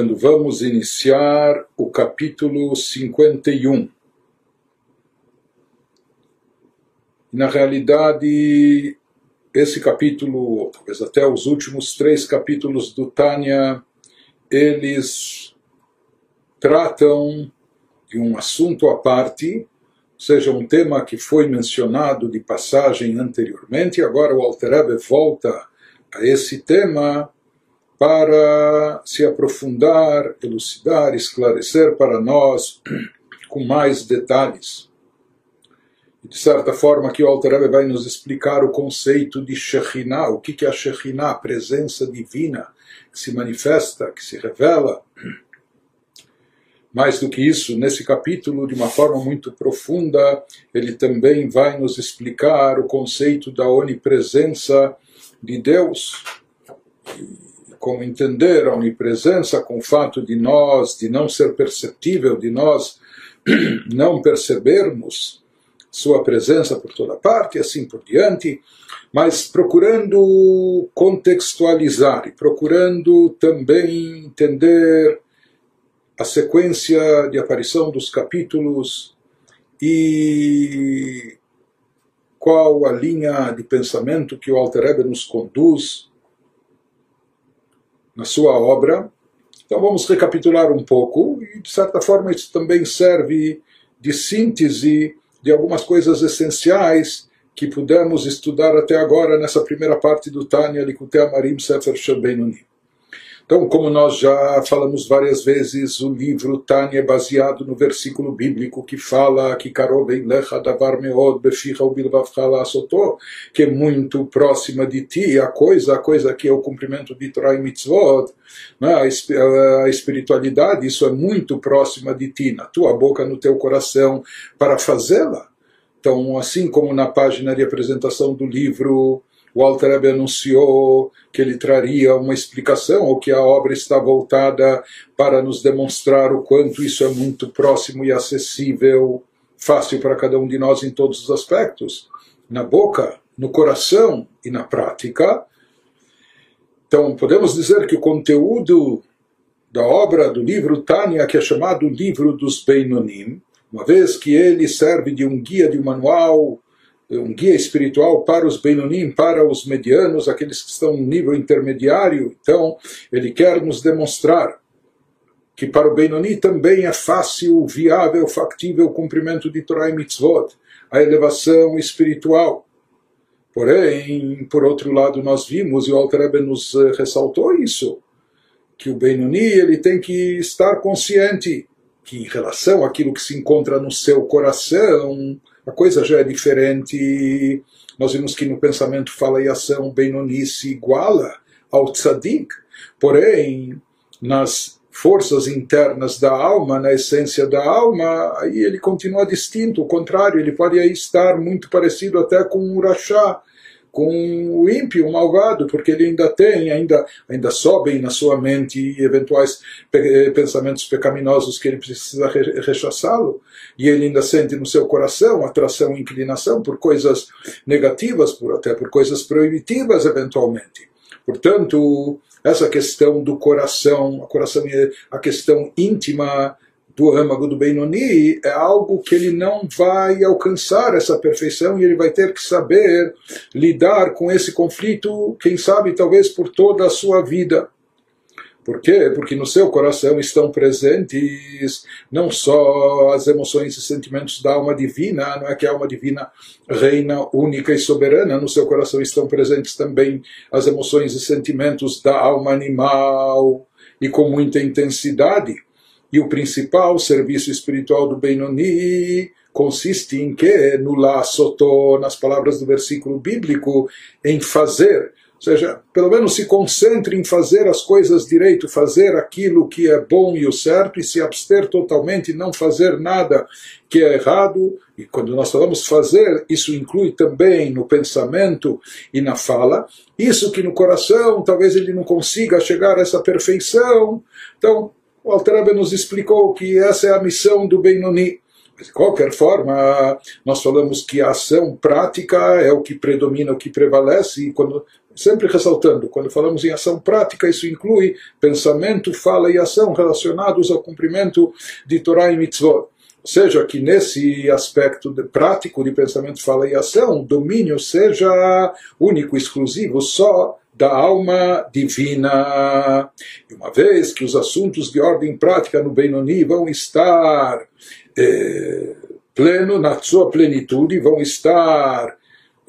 quando vamos iniciar o capítulo 51. Na realidade, esse capítulo, talvez até os últimos três capítulos do Tânia, eles tratam de um assunto à parte, ou seja, um tema que foi mencionado de passagem anteriormente, agora o Alter Rebbe volta a esse tema para se aprofundar, elucidar, esclarecer para nós com mais detalhes. De certa forma, aqui o Alter vai nos explicar o conceito de Shekhinah, o que é a Shekhinah, a presença divina que se manifesta, que se revela. Mais do que isso, nesse capítulo, de uma forma muito profunda, ele também vai nos explicar o conceito da onipresença de Deus. Como entender a onipresença com o fato de nós, de não ser perceptível, de nós não percebermos sua presença por toda parte e assim por diante, mas procurando contextualizar e procurando também entender a sequência de aparição dos capítulos e qual a linha de pensamento que o Alter Rebbe nos conduz na sua obra. Então vamos recapitular um pouco e de certa forma isso também serve de síntese de algumas coisas essenciais que pudemos estudar até agora nessa primeira parte do Tânia Likutei Amarim Sefer Shel Benoni. Então, como nós já falamos várias vezes, o livro Tânia é baseado no versículo bíblico que fala que davar meod que é muito próxima de ti, a coisa, a coisa que é o cumprimento de Torah e Mitzvot, né? a espiritualidade, isso é muito próxima de ti, na tua boca, no teu coração, para fazê-la. Então, assim como na página de apresentação do livro o Alter Rebbe anunciou que ele traria uma explicação, ou que a obra está voltada para nos demonstrar o quanto isso é muito próximo e acessível, fácil para cada um de nós em todos os aspectos, na boca, no coração e na prática. Então, podemos dizer que o conteúdo da obra do livro Tânia, que é chamado Livro dos Beinonim, uma vez que ele serve de um guia, de um manual um guia espiritual para os Benonim, para os medianos, aqueles que estão no nível intermediário. Então, ele quer nos demonstrar que para o Benoni também é fácil, viável, factível o cumprimento de Torah e Mitzvot, a elevação espiritual. Porém, por outro lado, nós vimos, e o Alter nos eh, ressaltou isso, que o Benoni ele tem que estar consciente que em relação àquilo que se encontra no seu coração, a coisa já é diferente. Nós vimos que no pensamento fala e ação Benoni se iguala ao tzadik, porém, nas forças internas da alma, na essência da alma, aí ele continua distinto, o contrário, ele pode aí estar muito parecido até com o Rashá, com o ímpio, o malvado, porque ele ainda tem, ainda, ainda sobem na sua mente eventuais pensamentos pecaminosos que ele precisa rechaçá-lo, e ele ainda sente no seu coração atração e inclinação por coisas negativas, por, até por coisas proibitivas eventualmente. Portanto, essa questão do coração, a coração a questão íntima do âmago do Benoni é algo que ele não vai alcançar essa perfeição e ele vai ter que saber lidar com esse conflito, quem sabe talvez por toda a sua vida. Por quê? Porque no seu coração estão presentes não só as emoções e sentimentos da alma divina, não é que a alma divina reina única e soberana, no seu coração estão presentes também as emoções e sentimentos da alma animal e com muita intensidade. E o principal serviço espiritual do Benoni consiste em que? No la soto, nas palavras do versículo bíblico, em fazer. Ou seja, pelo menos se concentre em fazer as coisas direito, fazer aquilo que é bom e o certo e se abster totalmente, não fazer nada que é errado. E quando nós falamos fazer, isso inclui também no pensamento e na fala. Isso que no coração talvez ele não consiga chegar a essa perfeição. Então, o Alter nos explicou que essa é a missão do Benoni. De qualquer forma, nós falamos que a ação prática é o que predomina, o que prevalece, e quando, sempre ressaltando, quando falamos em ação prática, isso inclui pensamento, fala e ação relacionados ao cumprimento de Torá e Mitzvot. Ou seja, que nesse aspecto de, prático de pensamento, fala e ação, o domínio seja único, exclusivo, só da alma divina. E uma vez que os assuntos de ordem prática no Benoni vão estar eh, pleno, na sua plenitude, vão estar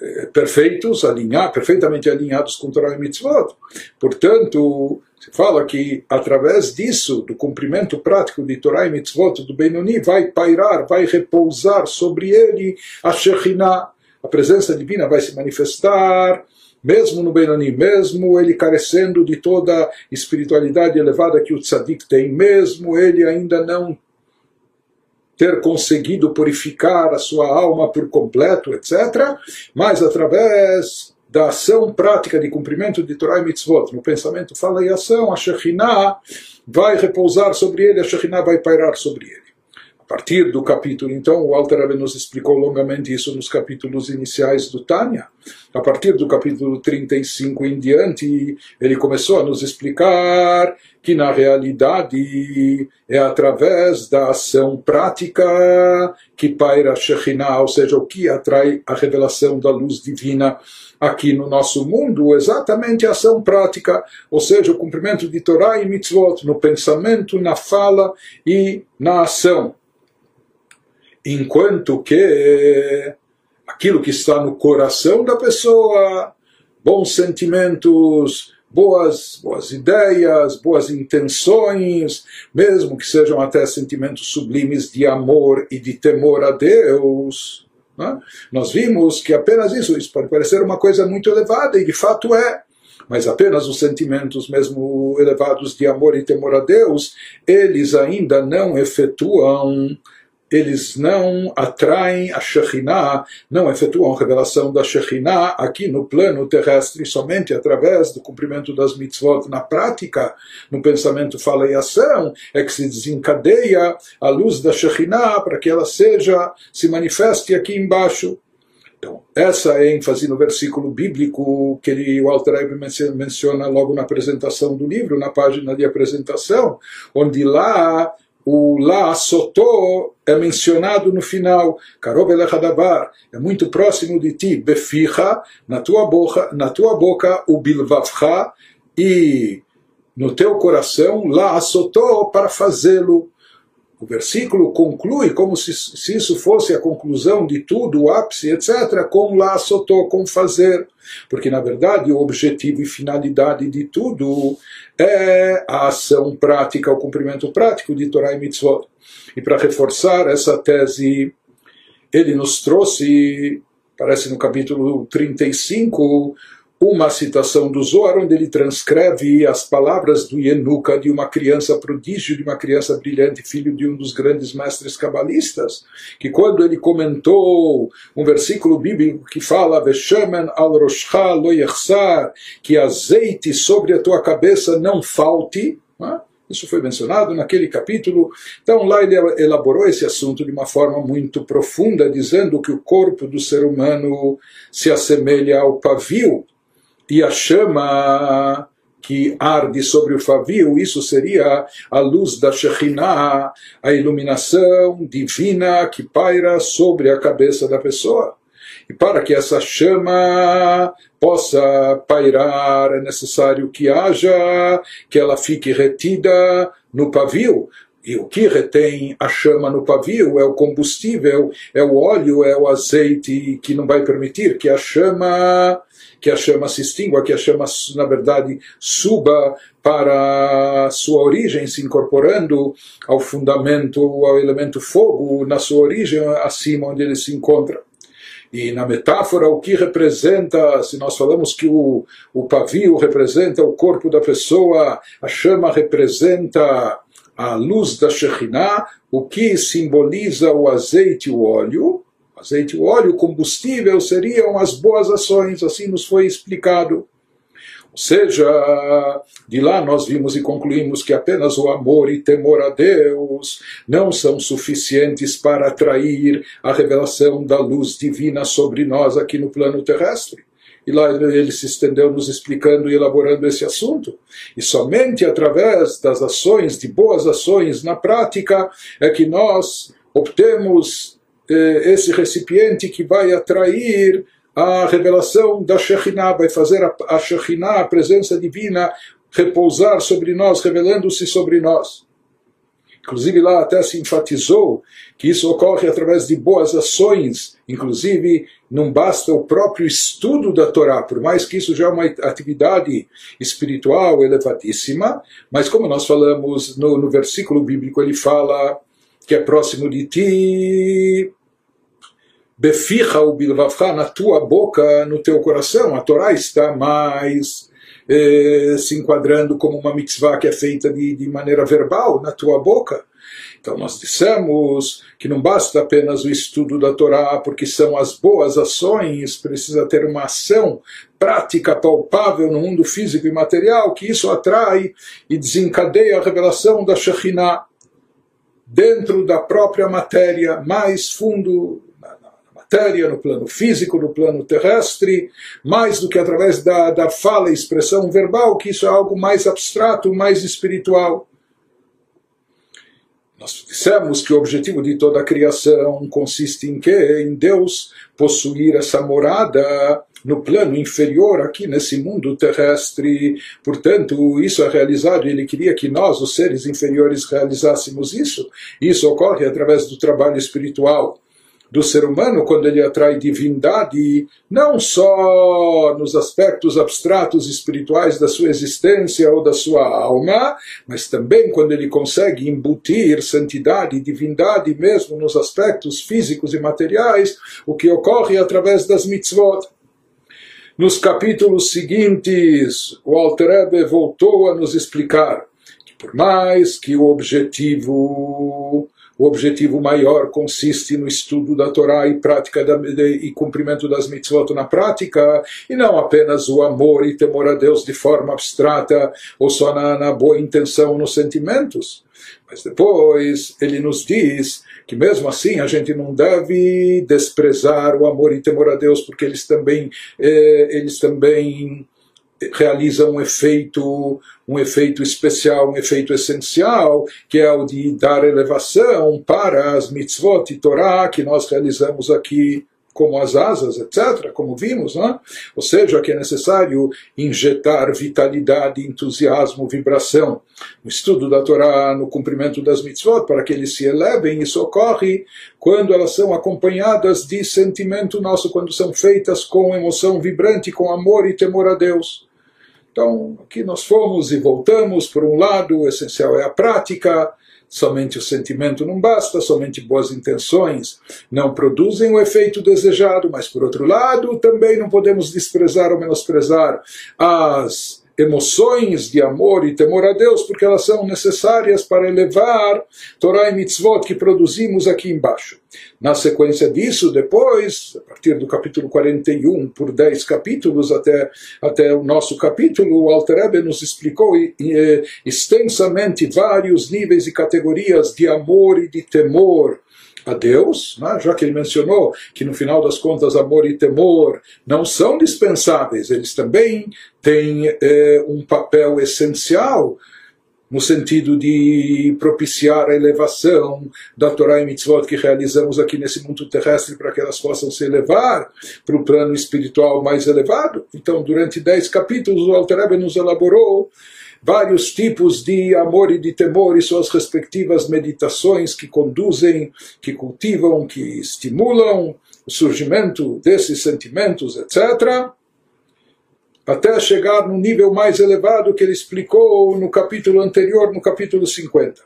eh, perfeitos, alinhar, perfeitamente alinhados com Torah e Mitzvot. Portanto, se fala que através disso, do cumprimento prático de Torah e Mitzvot do Benoni, vai pairar, vai repousar sobre ele a Shekhinah. A presença divina vai se manifestar, mesmo no Benoni, mesmo ele carecendo de toda espiritualidade elevada que o tzadik tem, mesmo ele ainda não ter conseguido purificar a sua alma por completo, etc., mas através da ação prática de cumprimento de Torah e Mitzvot, no pensamento, fala e ação, a Shekhinah vai repousar sobre ele, a Shekhinah vai pairar sobre ele. Partir do capítulo, então, o Alter Rebbe nos explicou longamente isso nos capítulos iniciais do Tânia. A partir do capítulo 35 em diante, ele começou a nos explicar que na realidade é através da ação prática que paira Shekhinah, ou seja, o que atrai a revelação da luz divina aqui no nosso mundo, exatamente a ação prática, ou seja, o cumprimento de Torá e Mitzvot, no pensamento, na fala e na ação. Enquanto que aquilo que está no coração da pessoa, bons sentimentos, boas, boas ideias, boas intenções, mesmo que sejam até sentimentos sublimes de amor e de temor a Deus. Né? Nós vimos que apenas isso, isso pode parecer uma coisa muito elevada, e de fato é. Mas apenas os sentimentos, mesmo elevados de amor e temor a Deus, eles ainda não efetuam eles não atraem a Shekhinah, não efetuam a revelação da Shekhinah aqui no plano terrestre, somente através do cumprimento das mitzvot na prática, no pensamento, fala e ação, é que se desencadeia a luz da Shekhinah para que ela seja, se manifeste aqui embaixo. Então, essa é ênfase no versículo bíblico que ele, o Alter menciona logo na apresentação do livro, na página de apresentação, onde lá o lá sotó é mencionado no final, elechadavar, é muito próximo de ti, beficha, na tua boca, na tua boca, o bilvavcha, e no teu coração, lá sotó para fazê-lo. O versículo conclui como se, se, isso fosse a conclusão de tudo, o ápice, etc., com lá sotó, com fazer. Porque, na verdade, o objetivo e finalidade de tudo é a ação prática, o cumprimento prático de Torah e Mitzvot. E para reforçar essa tese, ele nos trouxe, parece no capítulo 35, uma citação do Zohar, onde ele transcreve as palavras do Yenuka, de uma criança prodígio, de uma criança brilhante, filho de um dos grandes mestres cabalistas, que quando ele comentou um versículo bíblico que fala Veshaman al roshcha lo que azeite sobre a tua cabeça não falte, é? Isso foi mencionado naquele capítulo. Então, lá ele elaborou esse assunto de uma forma muito profunda, dizendo que o corpo do ser humano se assemelha ao pavio e a chama que arde sobre o pavio, isso seria a luz da Shekhinah, a iluminação divina que paira sobre a cabeça da pessoa. E para que essa chama possa pairar, é necessário que haja, que ela fique retida no pavio. E o que retém a chama no pavio é o combustível, é o óleo, é o azeite que não vai permitir que a chama que a chama se extingua, que a chama, na verdade, suba para sua origem, se incorporando ao fundamento, ao elemento fogo, na sua origem, acima onde ele se encontra. E na metáfora, o que representa, se nós falamos que o, o pavio representa o corpo da pessoa, a chama representa a luz da Shekhinah, o que simboliza o azeite e o óleo, azeite, o óleo, o combustível seriam as boas ações, assim nos foi explicado. Ou seja, de lá nós vimos e concluímos que apenas o amor e temor a Deus não são suficientes para atrair a revelação da luz divina sobre nós aqui no plano terrestre. E lá ele se estendeu nos explicando e elaborando esse assunto. E somente através das ações, de boas ações na prática, é que nós obtemos eh, esse recipiente que vai atrair a revelação da Shekhinah, vai fazer a, a Shekhinah, a presença divina, repousar sobre nós, revelando-se sobre nós. Inclusive lá até se enfatizou que isso ocorre através de boas ações, inclusive não basta o próprio estudo da Torá, por mais que isso já é uma atividade espiritual elevadíssima, mas como nós falamos no, no versículo bíblico, ele fala que é próximo de ti, beficha o bilvavcha, na tua boca, no teu coração. A Torá está mais eh, se enquadrando como uma mitzvah que é feita de, de maneira verbal, na tua boca. Então nós dissemos que não basta apenas o estudo da Torá, porque são as boas ações, precisa ter uma ação prática, palpável no mundo físico e material, que isso atrai e desencadeia a revelação da Shekhinah dentro da própria matéria, mais fundo matéria, no plano físico, no plano terrestre, mais do que através da, da fala e expressão verbal, que isso é algo mais abstrato, mais espiritual. Nós dissemos que o objetivo de toda a criação consiste em quê? Em Deus possuir essa morada no plano inferior aqui nesse mundo terrestre. Portanto, isso é realizado. Ele queria que nós, os seres inferiores, realizássemos isso. Isso ocorre através do trabalho espiritual do ser humano quando ele atrai divindade, não só nos aspectos abstratos espirituais da sua existência ou da sua alma, mas também quando ele consegue embutir santidade e divindade mesmo nos aspectos físicos e materiais, o que ocorre através das mitzvot. Nos capítulos seguintes, o Alter Rebbe voltou a nos explicar que por mais que o objetivo o objetivo maior consiste no estudo da Torá e prática da, de, e cumprimento das mitzvot na prática, e não apenas o amor e temor a Deus de forma abstrata ou só na, na boa intenção nos sentimentos. Mas depois ele nos diz que mesmo assim a gente não deve desprezar o amor e temor a Deus, porque eles também, eh, eles também realiza um efeito, um efeito especial, um efeito essencial, que é o de dar elevação para as mitzvot e Torá que nós realizamos aqui como as asas, etc., como vimos, né? ou seja, que é necessário injetar vitalidade, entusiasmo, vibração no estudo da Torá, no cumprimento das mitzvot, para que eles se elevem. Isso ocorre quando elas são acompanhadas de sentimento nosso, quando são feitas com emoção vibrante, com amor e temor a Deus. Então, aqui nós fomos e voltamos. Por um lado, o essencial é a prática, somente o sentimento não basta, somente boas intenções não produzem o efeito desejado, mas por outro lado, também não podemos desprezar ou menosprezar as emoções de amor e temor a Deus, porque elas são necessárias para elevar Torah e mitzvot que produzimos aqui embaixo. Na sequência disso, depois, a partir do capítulo 41, por 10 capítulos até, até o nosso capítulo, o Alter Ebe nos explicou extensamente vários níveis e categorias de amor e de temor a Deus, né? já que ele mencionou que no final das contas amor e temor não são dispensáveis, eles também têm é, um papel essencial no sentido de propiciar a elevação da Torá e Mitzvot que realizamos aqui nesse mundo terrestre para que elas possam se elevar para o plano espiritual mais elevado. Então, durante dez capítulos, o Alter nos elaborou vários tipos de amor e de temor e suas respectivas meditações que conduzem, que cultivam, que estimulam o surgimento desses sentimentos, etc. Até chegar no nível mais elevado que ele explicou no capítulo anterior, no capítulo 50.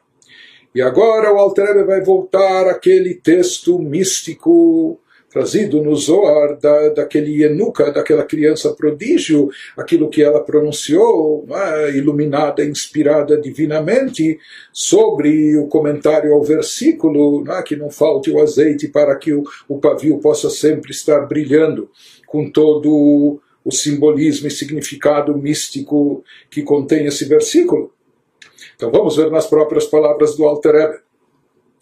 E agora o Alter vai voltar àquele texto místico trazido no Zohar da, daquele Enuka, daquela criança prodígio, aquilo que ela pronunciou, é? iluminada, inspirada divinamente, sobre o comentário ao versículo, é? que não falte o azeite para que o, o pavio possa sempre estar brilhando com todo o simbolismo e significado místico que contém esse versículo. Então vamos ver nas próprias palavras do Alter Rebbe.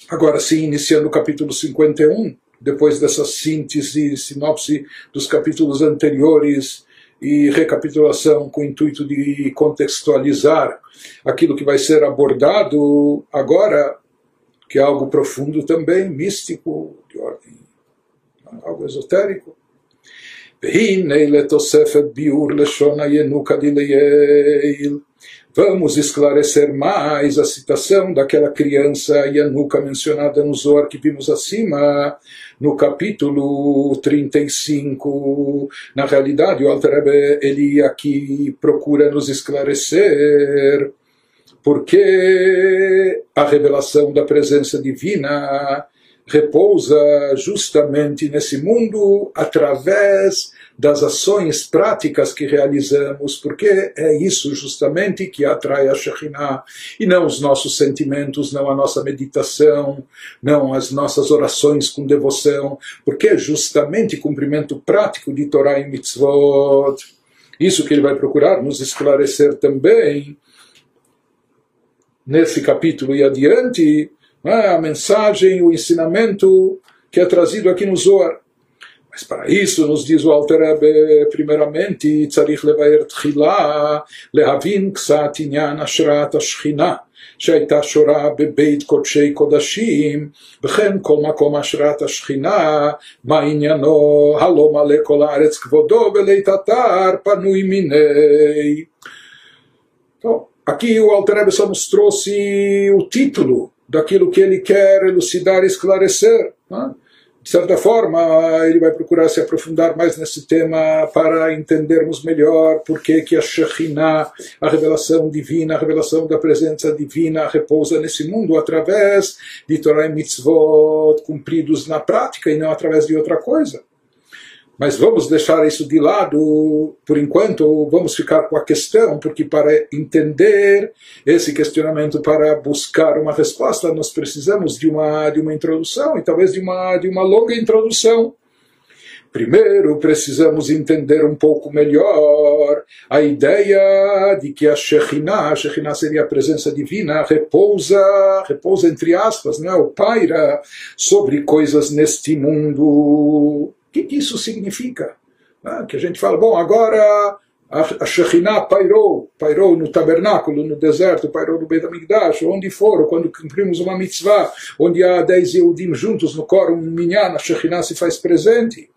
Agora sim, iniciando o capítulo 51, depois dessa síntese, sinopse dos capítulos anteriores e recapitulação com o intuito de contextualizar aquilo que vai ser abordado agora, que é algo profundo também, místico, de ordem, algo esotérico. Vamos esclarecer mais a citação daquela criança Yanuka mencionada no Zohar que vimos acima, no capítulo 35. Na realidade, o Alter Rebbe, ele aqui procura nos esclarecer porque a revelação da presença divina repousa justamente nesse mundo através das ações práticas que realizamos, porque é isso justamente que atrai a Shekhinah, e não os nossos sentimentos, não a nossa meditação, não as nossas orações com devoção, porque é justamente cumprimento prático de Torah e Mitzvot. Isso que ele vai procurar nos esclarecer também nesse capítulo e adiante, é? a mensagem, o ensinamento que é trazido aqui no Zohar. Mas para isso, nos diz o Alter Rebbe, primeiramente, צריך לבאר תחילה, להבין קצת עניין השראת השכינה. שהייתה שורה בבית קודשי קודשים, וכן כל מקום השראת השכינה, מה עניינו, הלא מלא כל הארץ כבודו, ולית אתר פנוי מיני. Então, aqui o Alter Rebbe só nos trouxe o título daquilo que ele quer elucidar e esclarecer. Né? De certa forma, ele vai procurar se aprofundar mais nesse tema para entendermos melhor por que, que a Shekhinah, a revelação divina, a revelação da presença divina, repousa nesse mundo através de Torah e Mitzvot cumpridos na prática e não através de outra coisa. Mas vamos deixar isso de lado por enquanto, vamos ficar com a questão, porque para entender esse questionamento, para buscar uma resposta, nós precisamos de uma, de uma introdução e talvez de uma, de uma longa introdução. Primeiro, precisamos entender um pouco melhor a ideia de que a Shekhinah, a Shekhinah seria a presença divina, repousa, repousa entre aspas, né, o paira sobre coisas neste mundo que, que isso significa? Ah, que a gente fala, bom, agora a, Shekhinah pairou, pairou no tabernáculo, no deserto, pairou no Beit HaMikdash, onde for, quando cumprimos uma mitzvah, onde há dez Yehudim juntos no coro, um minyan, a Shekhinah se faz presente.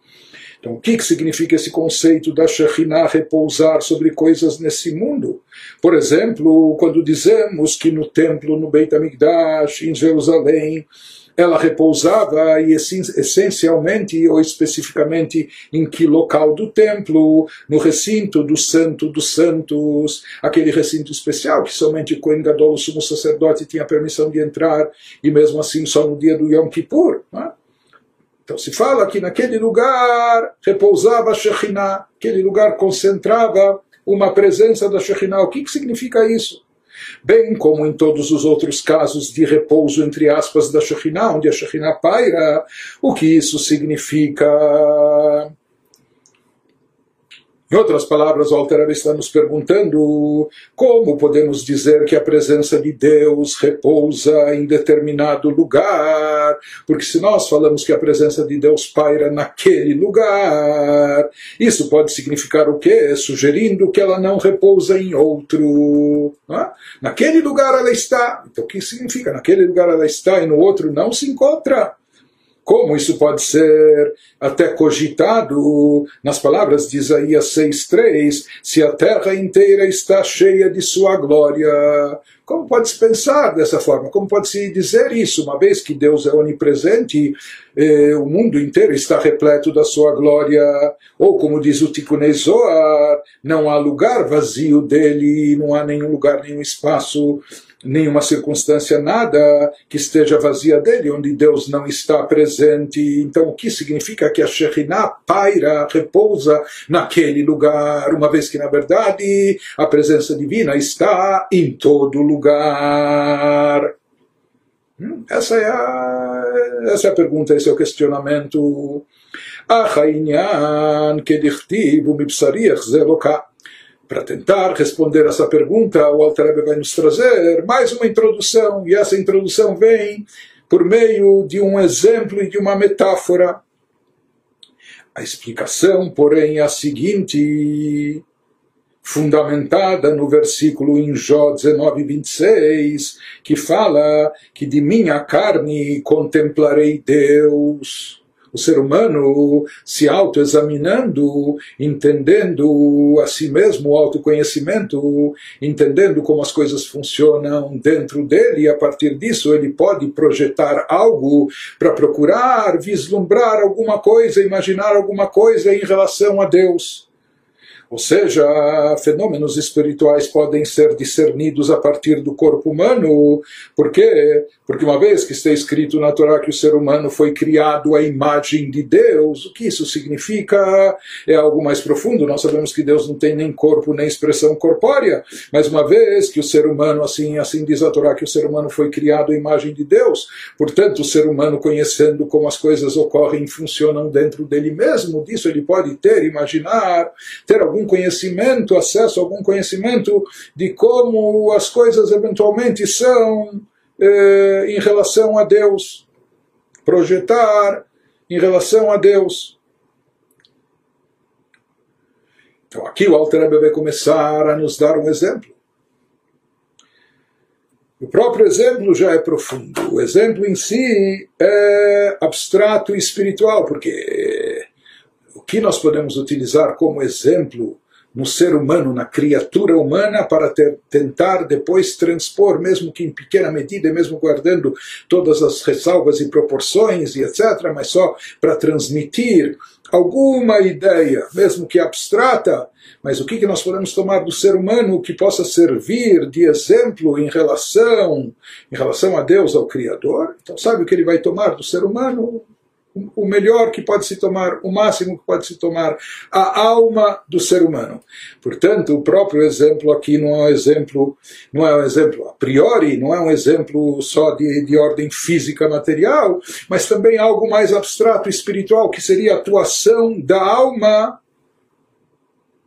Então, o que, que significa esse conceito da Shekhinah repousar sobre coisas nesse mundo? Por exemplo, quando dizemos que no templo, no Beit HaMikdash, em Jerusalém, ela repousava e essencialmente ou especificamente em que local do templo, no recinto do Santo dos Santos, aquele recinto especial que somente o Gadol, o sumo sacerdote, tinha permissão de entrar e mesmo assim só no dia do Yom Kippur. É? Então se fala que naquele lugar repousava a Shekhinah, aquele lugar concentrava uma presença da Shekhinah. O que, que significa isso? Bem como em todos os outros casos de repouso, entre aspas, da Shekhinah, onde a Shekhinah paira, o que isso significa. Em outras palavras, o Alter está nos perguntando como podemos dizer que a presença de Deus repousa em determinado lugar, porque se nós falamos que a presença de Deus paira naquele lugar, isso pode significar o quê? Sugerindo que ela não repousa em outro. É? Naquele lugar ela está. Então o que significa? Naquele lugar ela está e no outro não se encontra. Como isso pode ser até cogitado nas palavras de Isaías 6,3: se a terra inteira está cheia de sua glória. Como pode-se pensar dessa forma? Como pode-se dizer isso, uma vez que Deus é onipresente, eh, o mundo inteiro está repleto da sua glória? Ou, como diz o Tikkun não há lugar vazio dele, não há nenhum lugar, nenhum espaço nenhuma circunstância, nada que esteja vazia dele, onde Deus não está presente. Então, o que significa que a Shekhinah paira, repousa naquele lugar, uma vez que, na verdade, a presença divina está em todo lugar. Hum, essa é a, essa é a pergunta, esse é o questionamento. אך העניין כדכתיב ומבשריך זה לא כך. para tentar responder essa pergunta, o Alter Rebbe vai nos trazer mais uma introdução, e essa introdução vem por meio de um exemplo e de uma metáfora. A explicação, porém, é a seguinte, fundamentada no versículo em Jó 19, 26, que fala que de minha carne contemplarei Deus o ser humano se autoexaminando, entendendo a si mesmo o autoconhecimento, entendendo como as coisas funcionam dentro dele, e a partir disso ele pode projetar algo para procurar, vislumbrar alguma coisa, imaginar alguma coisa em relação a Deus. Ou seja, fenômenos espirituais podem ser discernidos a partir do corpo humano. Por quê? Porque uma vez que está escrito na Torá que o ser humano foi criado à imagem de Deus, o que isso significa é algo mais profundo. Nós sabemos que Deus não tem nem corpo nem expressão corpórea, mas uma vez que o ser humano, assim, assim diz a Torá, que o ser humano foi criado à imagem de Deus, portanto, o ser humano conhecendo como as coisas ocorrem e funcionam dentro dele mesmo, disso ele pode ter, imaginar, ter algum algum conhecimento, acesso a algum conhecimento de como as coisas eventualmente são eh, em relação a Deus. Projetar em relação a Deus. Então aqui o Alter vai começar a nos dar um exemplo. O próprio exemplo já é profundo. O exemplo em si é abstrato e espiritual, porque que nós podemos utilizar como exemplo no ser humano, na criatura humana, para ter, tentar depois transpor, mesmo que em pequena medida, mesmo guardando todas as ressalvas e proporções e etc., mas só para transmitir alguma ideia, mesmo que abstrata, mas o que, que nós podemos tomar do ser humano que possa servir de exemplo em relação, em relação a Deus, ao Criador? Então, sabe o que ele vai tomar do ser humano? O melhor que pode se tomar, o máximo que pode se tomar, a alma do ser humano. Portanto, o próprio exemplo aqui não é um exemplo, não é um exemplo a priori, não é um exemplo só de, de ordem física material, mas também algo mais abstrato, espiritual, que seria a atuação da alma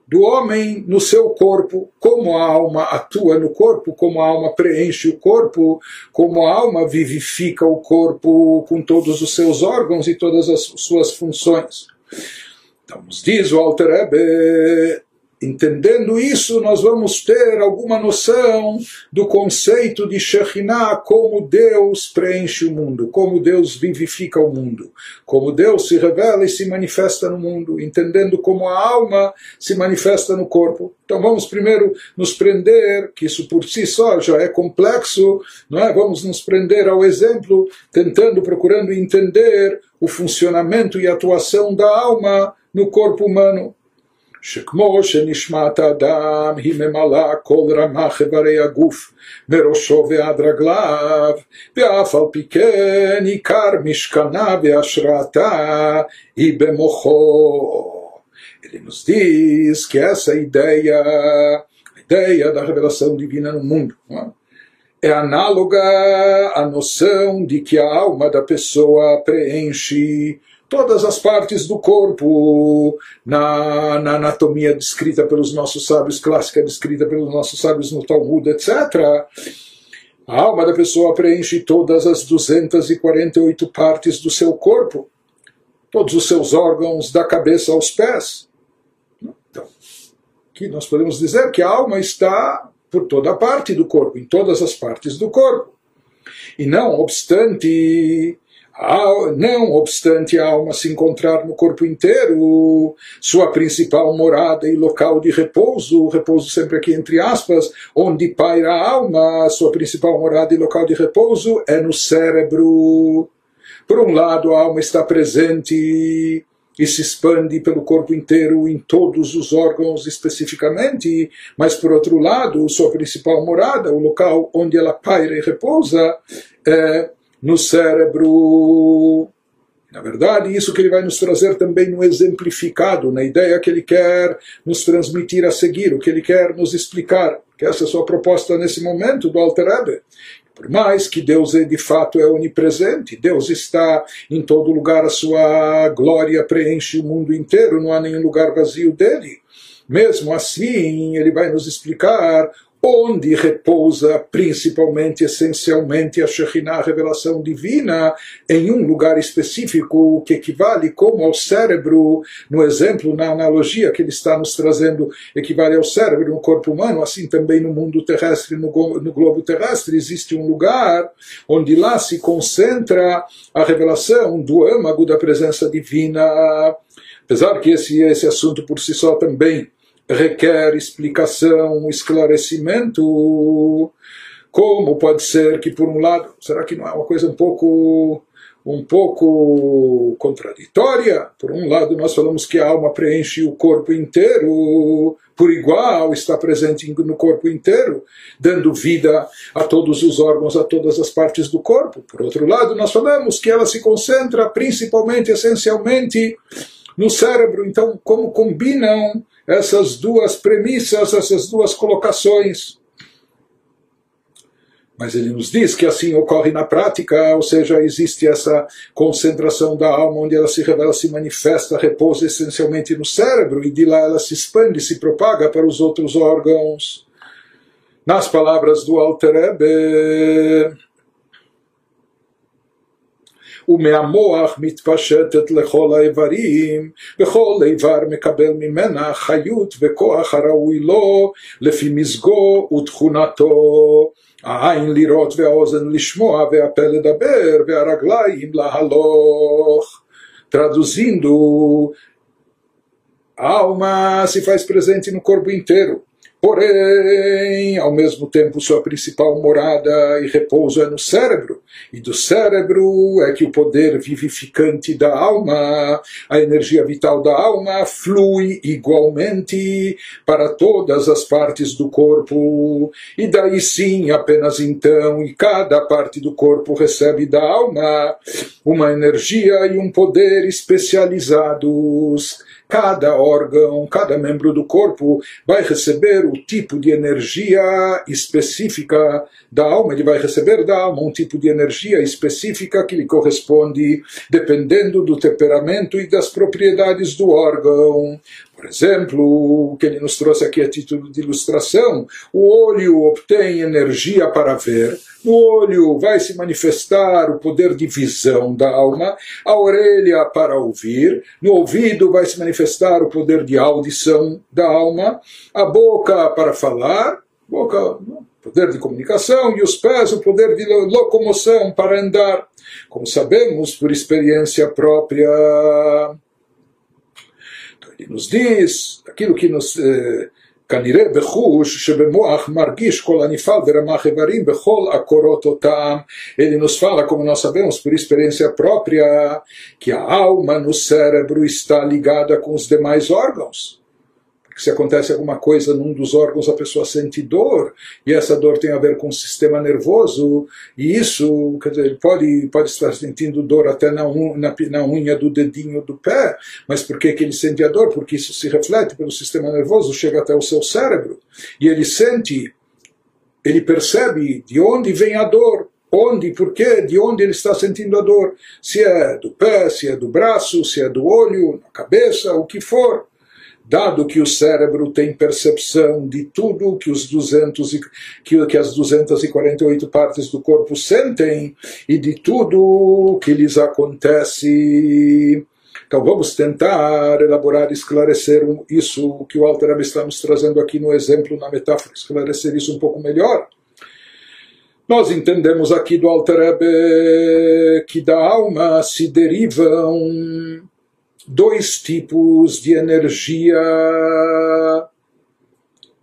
do homem no seu corpo, como a alma atua no corpo, como a alma preenche o corpo, como a alma vivifica o corpo com todos os seus órgãos e todas as suas funções. Então, nos diz o Alter Ebe, Entendendo isso, nós vamos ter alguma noção do conceito de Shekhinah, como Deus preenche o mundo, como Deus vivifica o mundo, como Deus se revela e se manifesta no mundo, entendendo como a alma se manifesta no corpo. Então vamos primeiro nos prender, que isso por si só já é complexo, não é? Vamos nos prender ao exemplo, tentando, procurando entender o funcionamento e atuação da alma no corpo humano. שכמו שנשמת האדם היא ממלאה כל רמ"ח איברי הגוף מראשו ועד רגליו, ואף על פי כן עיקר משכנה והשראתה היא במוחו. Ele nos diz que essa ideia, a ideia da revelação divina no mundo, é análoga à noção de que a alma da pessoa preenche todas as partes do corpo, na, na, anatomia descrita pelos nossos sábios, clássica descrita pelos nossos sábios no Talmud, etc. A alma da pessoa preenche todas as 248 partes do seu corpo, todos os seus órgãos, da cabeça aos pés. Então, aqui nós podemos dizer que a alma está por toda parte do corpo, em todas as partes do corpo. E não obstante não obstante a alma se encontrar no corpo inteiro, sua principal morada e local de repouso, repouso sempre aqui entre aspas, onde paira a alma, sua principal morada e local de repouso é no cérebro. Por um lado, a alma está presente e se expande pelo corpo inteiro em todos os órgãos especificamente, mas por outro lado, sua principal morada, o local onde ela paira e repousa, é no cérebro. Na verdade, isso que ele vai nos trazer também no exemplificado, na ideia que ele quer nos transmitir a seguir, o que ele quer nos explicar, que essa é a sua proposta nesse momento do Alter Ebe. Por mais que Deus é, de fato é onipresente, Deus está em todo lugar, a sua glória preenche o mundo inteiro, não há nenhum lugar vazio dele. Mesmo assim, ele vai nos explicar onde repousa principalmente, essencialmente, a Shekhinah, a revelação divina, em um lugar específico que equivale como ao cérebro, no exemplo, na analogia que ele está nos trazendo, equivale ao cérebro no corpo humano, assim também no mundo terrestre, no, no globo terrestre, existe um lugar onde lá se concentra a revelação do âmago da presença divina. Apesar que esse, esse assunto por si só também requer explicação, esclarecimento. Como pode ser que, por um lado, será que não é uma coisa um pouco um pouco contraditória. Por um lado, nós falamos que a alma preenche o corpo inteiro, por igual, está presente no corpo inteiro, dando vida a todos os órgãos, a todas as partes do corpo. Por outro lado, nós falamos que ela se concentra principalmente, essencialmente, no cérebro. Então, como combinam essas duas premissas, essas duas colocações. Mas ele nos diz que assim ocorre na prática, ou seja, existe essa concentração da alma onde ela se revela, se manifesta, repousa essencialmente no cérebro e de lá ela se expande, se propaga para os outros órgãos. Nas palavras do Alter Rebbe, ומהמוח מתפשטת לכל האיברים, וכל איבר מקבל ממנה חיות וכוח הראוי לו לפי מזגו ותכונתו. העין לראות והאוזן לשמוע והפה לדבר והרגליים להלוך. Traduzindo, a alma se faz presente no corpo inteiro. Porém, ao mesmo tempo, sua principal morada e repouso é no cérebro, e do cérebro é que o poder vivificante da alma, a energia vital da alma, flui igualmente para todas as partes do corpo, e daí sim, apenas então, e cada parte do corpo recebe da alma uma energia e um poder especializados cada órgão, cada membro do corpo vai receber o tipo de energia específica da alma, ele vai receber da alma um tipo de energia específica que lhe corresponde dependendo do temperamento e das propriedades do órgão. Por exemplo, o que ele nos trouxe aqui a título de ilustração, o olho obtém energia para ver, no olho vai se manifestar o poder de visão da alma, a orelha para ouvir, no ouvido vai se manifestar o poder de audição da alma, a boca para falar, boca, poder de comunicação, e os pés o poder de locomoção para andar. Como sabemos por experiência própria, ele nos diz aquilo que nos. כנראה בחוש שבמוח מרגיש כל הנפעל ברמ"ח איברים בכל הקורות אותם. Ele nos fala, como nós sabemos por experiência própria, que a alma no cérebro está ligada com os demais órgãos se acontece alguma coisa num dos órgãos, a pessoa sente dor, e essa dor tem a ver com o sistema nervoso, e isso, quer dizer, pode, pode estar sentindo dor até na, na, na unha do dedinho do pé, mas por que, que ele sente a dor? Porque isso se reflete pelo sistema nervoso, chega até o seu cérebro, e ele sente, ele percebe de onde vem a dor, onde, por quê, de onde ele está sentindo a dor, se é do pé, se é do braço, se é do olho, na cabeça, o que for dado que o cérebro tem percepção de tudo que, os 200 e, que, que as 248 partes do corpo sentem e de tudo que lhes acontece. Então vamos tentar elaborar, esclarecer isso que o Alter está nos trazendo aqui no exemplo, na metáfora, esclarecer isso um pouco melhor. Nós entendemos aqui do Alter que da alma se derivam dois tipos de energia.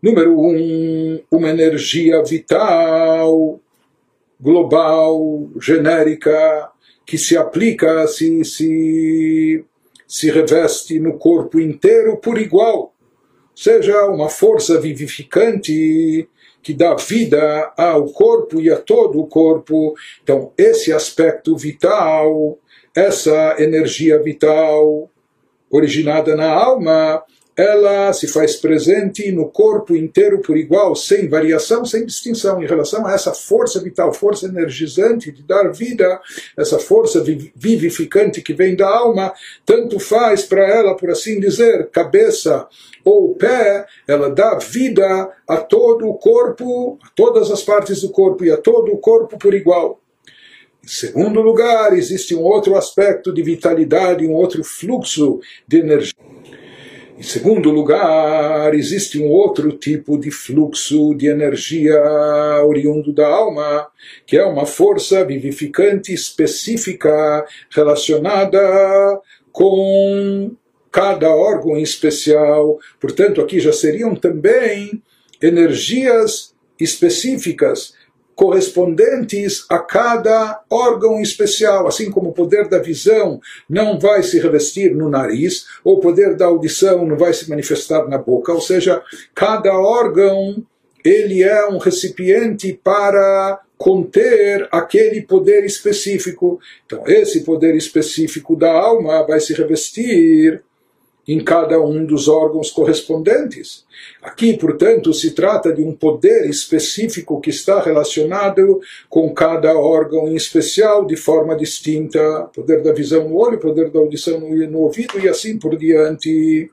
Número um, uma energia vital, global, genérica, que se aplica, se, se, se reveste no corpo inteiro por igual. Seja uma força vivificante que dá vida ao corpo e a todo o corpo. Então, esse aspecto vital, essa energia vital, originada na alma, ela se faz presente no corpo inteiro por igual, sem variação, sem distinção, em relação a essa força vital, força energizante de dar vida, essa força vivificante que vem da alma, tanto faz para ela, por assim dizer, cabeça ou pé, ela dá vida a todo o corpo, a todas as partes do corpo e a todo o corpo por igual. Em segundo lugar, existe um outro aspecto de vitalidade, um outro fluxo de energia. Em segundo lugar, existe um outro tipo de fluxo de energia oriundo da alma, que é uma força vivificante específica relacionada com cada órgão em especial. Portanto, aqui já seriam também energias específicas correspondentes a cada órgão especial, assim como o poder da visão não vai se revestir no nariz, ou o poder da audição não vai se manifestar na boca, ou seja, cada órgão ele é um recipiente para conter aquele poder específico. Então, esse poder específico da alma vai se revestir em cada um dos órgãos correspondentes. Aqui, portanto, se trata de um poder específico que está relacionado com cada órgão em especial de forma distinta, poder da visão no olho, poder da audição no ouvido e assim por diante.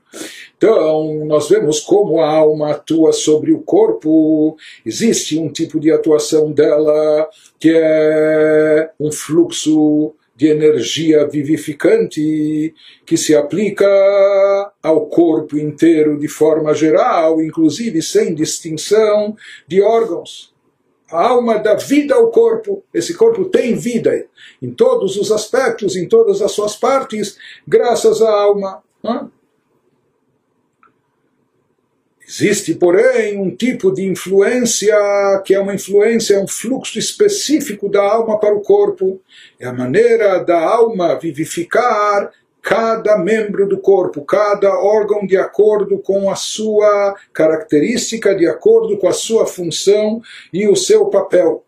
Então, nós vemos como a alma atua sobre o corpo, existe um tipo de atuação dela que é um fluxo de energia vivificante que se aplica ao corpo inteiro de forma geral, inclusive sem distinção de órgãos. A alma dá vida ao corpo, esse corpo tem vida em todos os aspectos, em todas as suas partes, graças à alma. Existe, porém, um tipo de influência que é uma influência, um fluxo específico da alma para o corpo. É a maneira da alma vivificar cada membro do corpo, cada órgão de acordo com a sua característica, de acordo com a sua função e o seu papel.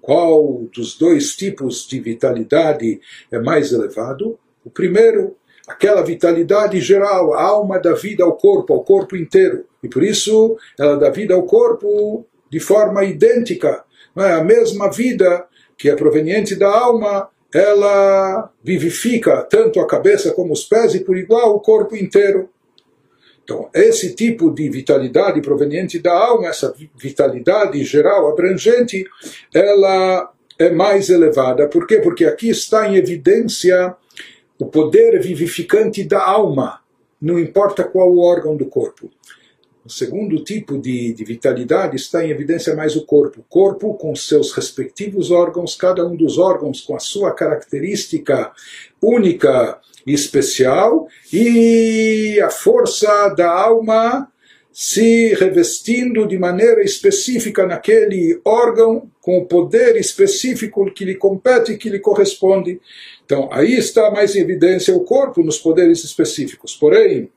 Qual dos dois tipos de vitalidade é mais elevado? O primeiro aquela vitalidade geral, a alma dá vida ao corpo, ao corpo inteiro. E por isso ela dá vida ao corpo de forma idêntica. É? A mesma vida que é proveniente da alma, ela vivifica tanto a cabeça como os pés e por igual o corpo inteiro. Então, esse tipo de vitalidade proveniente da alma, essa vitalidade geral, abrangente, ela é mais elevada. Por quê? Porque aqui está em evidência o poder vivificante da alma, não importa qual o órgão do corpo. O segundo tipo de, de, vitalidade está em evidência mais o corpo. O corpo com seus respectivos órgãos, cada um dos órgãos com a sua característica única e especial, e a força da alma se revestindo de maneira específica naquele órgão, com o poder específico que lhe compete e que lhe corresponde. Então, aí está mais em evidência o corpo nos poderes específicos. Porém,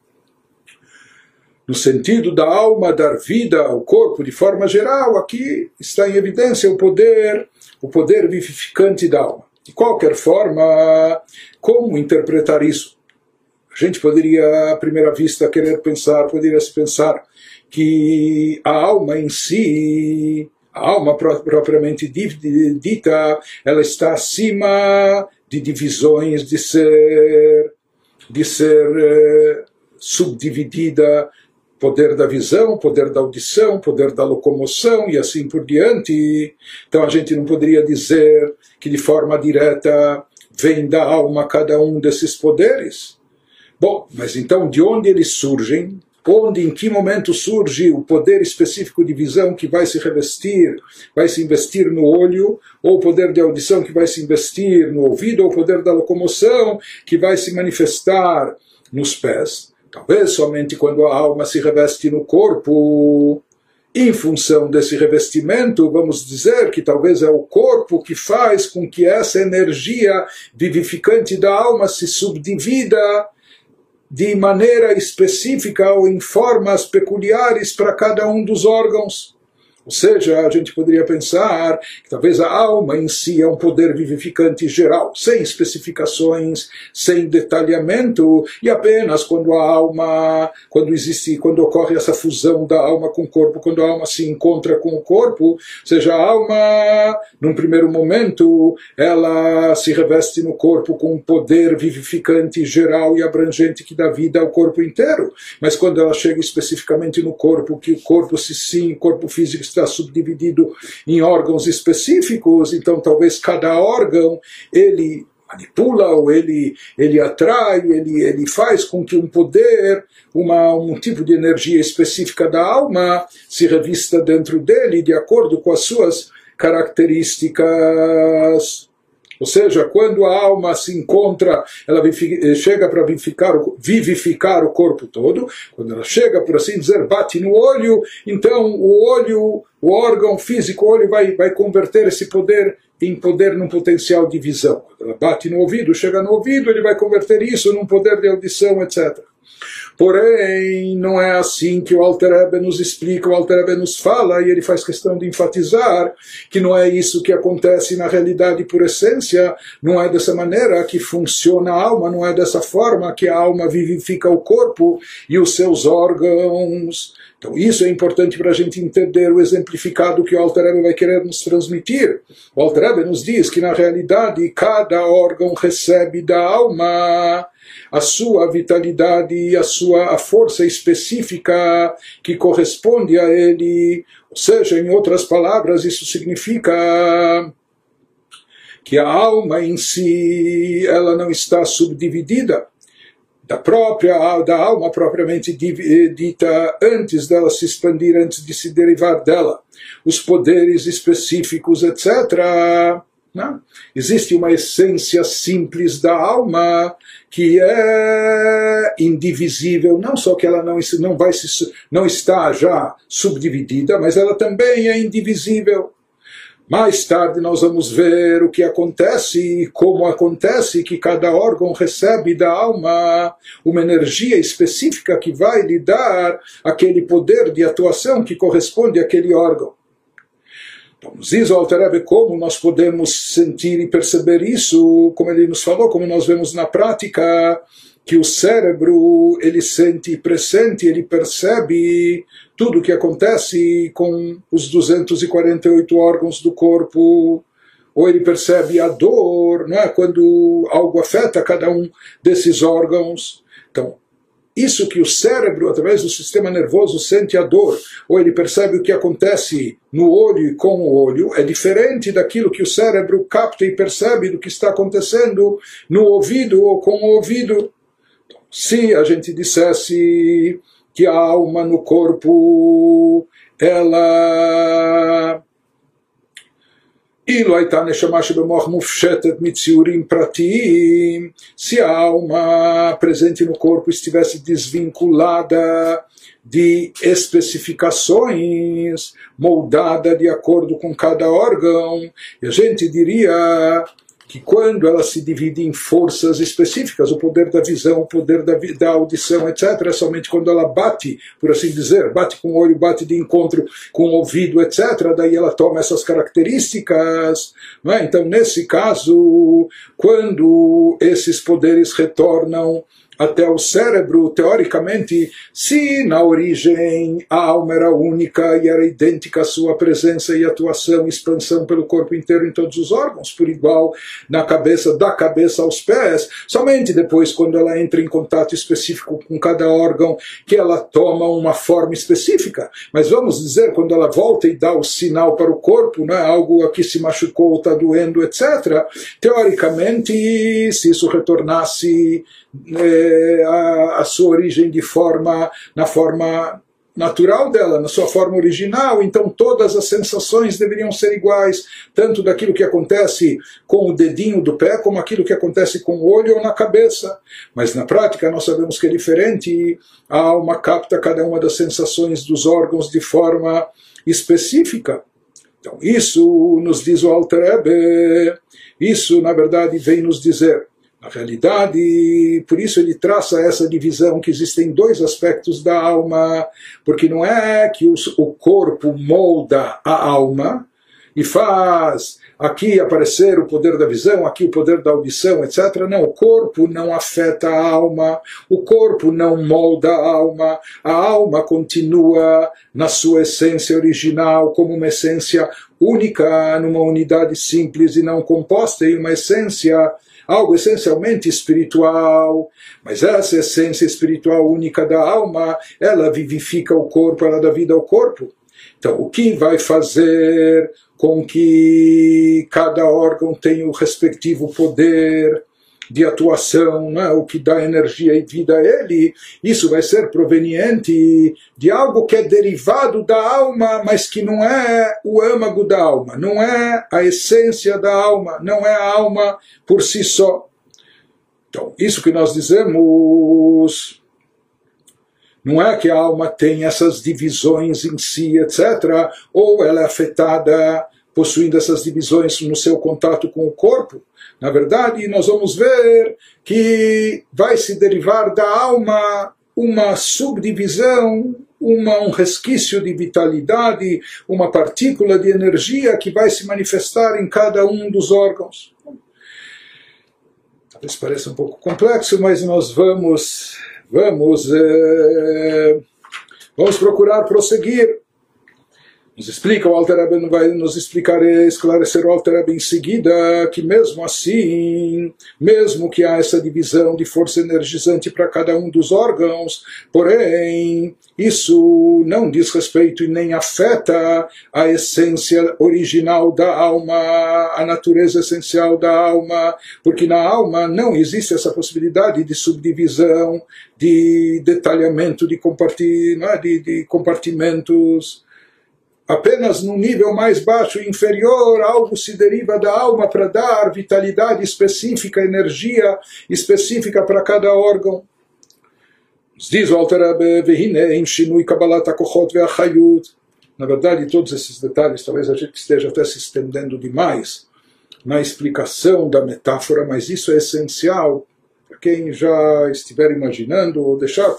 no sentido da alma dar vida ao corpo de forma geral, aqui está em evidência o poder, o poder vivificante da alma. De qualquer forma, como interpretar isso? A gente poderia, à primeira vista, querer pensar, poderia se pensar que a alma em si, a alma propriamente dita, ela está acima de divisões, de ser, de ser eh, subdividida, poder da visão, poder da audição, poder da locomoção e assim por diante. Então a gente não poderia dizer que de forma direta vem da alma cada um desses poderes. Bom, mas então de onde eles surgem? Onde, em que momento surge o poder específico de visão que vai se revestir, vai se investir no olho, ou o poder de audição que vai se investir no ouvido, ou o poder da locomoção que vai se manifestar nos pés. Talvez somente quando a alma se reveste no corpo. Em função desse revestimento, vamos dizer que talvez é o corpo que faz com que essa energia vivificante da alma se subdivida de maneira específica ou em formas peculiares para cada um dos órgãos. Ou seja, a gente poderia pensar que talvez a alma em si é um poder vivificante geral, sem especificações, sem detalhamento, e apenas quando a alma, quando existe, quando ocorre essa fusão da alma com o corpo, quando a alma se encontra com o corpo, ou seja, a alma, num primeiro momento, ela se reveste no corpo com um poder vivificante geral e abrangente que dá vida ao corpo inteiro. Mas quando ela chega especificamente no corpo, que o corpo se sim, o corpo físico está subdividido em órgãos específicos, então talvez cada órgão ele manipula ou ele, ele atrai, ele, ele faz com que um poder, uma, um tipo de energia específica da alma se revista dentro dele de acordo com as suas características. Ou seja, quando a alma se encontra, ela eh, chega para vivificar, vivificar o corpo todo, quando ela chega, por assim dizer, bate no olho, então o olho, o órgão físico, o olho vai, vai converter esse poder em poder num potencial de visão. Ela bate no ouvido, chega no ouvido, ele vai converter isso num poder de audição, etc. Porém, não é assim que o Alter nos explica, o Alter nos fala, e ele faz questão de enfatizar que não é isso que acontece na realidade por essência, não é dessa maneira que funciona a alma, não é dessa forma que a alma vivifica o corpo e os seus órgãos. Então, isso é importante para a gente entender o exemplificado que o Alter Ebe vai querer nos transmitir. O Alter Ebe nos diz que, na realidade, cada órgão recebe da alma a sua vitalidade e a sua a força específica que corresponde a ele. Ou seja, em outras palavras, isso significa que a alma em si ela não está subdividida da própria da alma propriamente dita antes dela se expandir antes de se derivar dela os poderes específicos etc não? Existe uma essência simples da alma que é indivisível, não só que ela não, não, vai se, não está já subdividida, mas ela também é indivisível. Mais tarde nós vamos ver o que acontece e como acontece que cada órgão recebe da alma uma energia específica que vai lhe dar aquele poder de atuação que corresponde àquele órgão. Então, nos diz o como nós podemos sentir e perceber isso, como ele nos falou, como nós vemos na prática, que o cérebro ele sente e pressente, ele percebe tudo o que acontece com os 248 órgãos do corpo, ou ele percebe a dor, não é? quando algo afeta cada um desses órgãos. Então, isso que o cérebro, através do sistema nervoso, sente a dor, ou ele percebe o que acontece no olho e com o olho, é diferente daquilo que o cérebro capta e percebe do que está acontecendo no ouvido ou com o ouvido Se a gente dissesse que a alma no corpo, ela אילו הייתה נשמה שבמוח מופשטת מציורים פרטיים, se a alma presente no corpo estivesse desvinculada de especificações, moldada de acordo com cada órgão, e a gente diria que quando ela se divide em forças específicas, o poder da visão, o poder da, da audição, etc., é somente quando ela bate, por assim dizer, bate com o olho, bate de encontro com o ouvido, etc., daí ela toma essas características. É? Então, nesse caso, quando esses poderes retornam até o cérebro, teoricamente, se na origem a alma era única e era idêntica à sua presença e atuação, expansão pelo corpo inteiro em todos os órgãos, por igual na cabeça, da cabeça aos pés, somente depois, quando ela entra em contato específico com cada órgão, que ela toma uma forma específica. Mas vamos dizer, quando ela volta e dá o sinal para o corpo, né, algo aqui se machucou, está doendo, etc., teoricamente, se isso retornasse é, a, a sua origem de forma, na forma natural dela, na sua forma original, então todas as sensações deveriam ser iguais, tanto daquilo que acontece com o dedinho do pé, como aquilo que acontece com o olho ou na cabeça. Mas na prática nós sabemos que é diferente a alma capta cada uma das sensações dos órgãos de forma específica. Então isso nos diz o Alter Ebe, isso na verdade vem nos dizer Na realidade, por isso ele traça essa divisão que existem dois aspectos da alma, porque não é que o corpo molda a alma e faz aqui aparecer o poder da visão, aqui o poder da audição, etc. Não, o corpo não afeta a alma, o corpo não molda a alma, a alma continua na sua essência original como uma essência única, numa unidade simples e não composta, em uma essência algo essencialmente espiritual, mas essa essência espiritual única da alma, ela vivifica o corpo, ela dá vida ao corpo. Então, o que vai fazer com que cada órgão tenha o respectivo poder, de atuação, né, o que dá energia e vida a ele, isso vai ser proveniente de algo que é derivado da alma, mas que não é o âmago da alma, não é a essência da alma, não é a alma por si só. Então, isso que nós dizemos não é que a alma tem essas divisões em si, etc., ou ela é afetada possuindo essas divisões no seu contato com o corpo. Na verdade, nós vamos ver que vai se derivar da alma uma subdivisão, uma, um resquício de vitalidade, uma partícula de energia que vai se manifestar em cada um dos órgãos. Talvez pareça um pouco complexo, mas nós vamos, vamos, é, vamos procurar prosseguir. Nos explica, o Alter Rebbe vai nos explicar, esclarecer o Alter em seguida, que mesmo assim, mesmo que há essa divisão de força energizante para cada um dos órgãos, porém, isso não diz respeito e nem afeta a essência original da alma, a natureza essencial da alma, porque na alma não existe essa possibilidade de subdivisão, de detalhamento de, é? de, de compartimentos apenas num nível mais baixo e inferior, algo se deriva da alma para dar vitalidade específica, energia específica para cada órgão. Diz o Shinui Kabbalat. Na verdade, todos esses detalhes, talvez a gente esteja até se estendendo demais na explicação da metáfora, mas isso é essencial para quem já estiver imaginando, ou deixar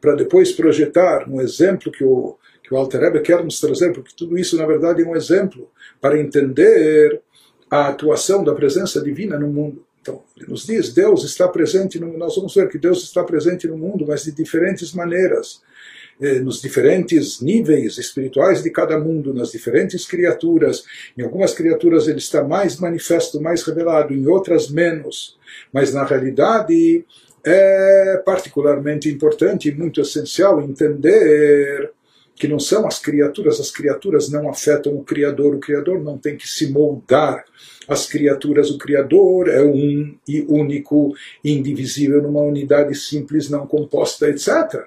para depois projetar um exemplo que o que o Alter Rebbe quer nos trazer, porque tudo isso, na verdade, é um exemplo para entender a atuação da presença divina no mundo. Então, ele nos diz, Deus está presente, no, nós vamos ver que Deus está presente no mundo, mas de diferentes maneiras, eh, nos diferentes níveis espirituais de cada mundo, nas diferentes criaturas. Em algumas criaturas ele está mais manifesto, mais revelado, em outras menos. Mas, na realidade, é particularmente importante e muito essencial entender que não são as criaturas, as criaturas não afetam o Criador, o Criador não tem que se moldar às criaturas, o Criador é um e único, indivisível, numa unidade simples, não composta, etc.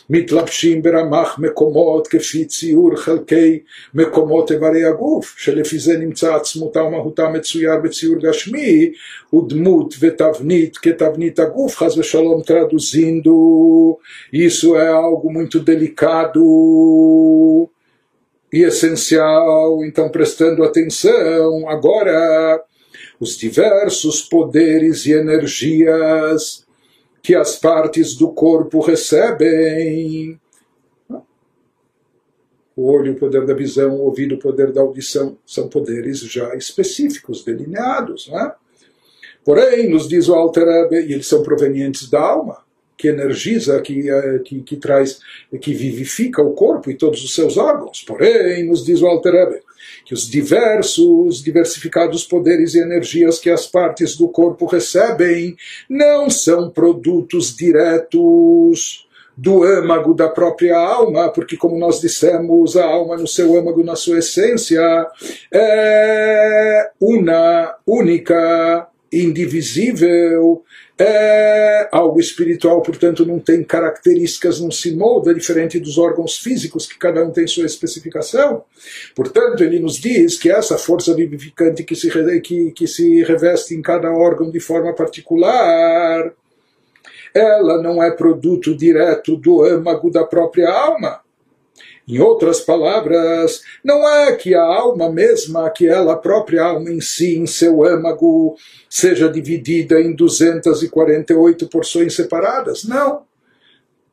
מתלבשים ברמ"ח מקומות כפי ציור חלקי מקומות איברי הגוף, שלפי זה נמצא עצמותה ומהותה מצויר בציור גשמי, ודמות ותבנית כתבנית הגוף, חס ושלום traduzindo, isso é algo muito delicado e essencial, então prestando atenção, agora os diversos poderes e energias que as partes do corpo recebem. O olho, o poder da visão, o ouvido, o poder da audição, são poderes já específicos, delineados. Não é? Porém, nos diz o Alter e eles são provenientes da alma, que energiza, que, eh, que, que traz, que vivifica o corpo e todos os seus órgãos. Porém, nos diz o Alter que os diversos, diversificados poderes e energias que as partes do corpo recebem não são produtos diretos do âmago da própria alma, porque, como nós dissemos, a alma no seu âmago, na sua essência, é una, única, indivisível, é algo espiritual, portanto não tem características, não se molda diferente dos órgãos físicos, que cada um tem sua especificação. Portanto, ele nos diz que essa força vivificante que se, que, que se reveste em cada órgão de forma particular, ela não é produto direto do âmago da própria alma em outras palavras, não é que a alma mesma, que ela, própria alma em si, em seu âmago, seja dividida em 248 porções separadas. Não.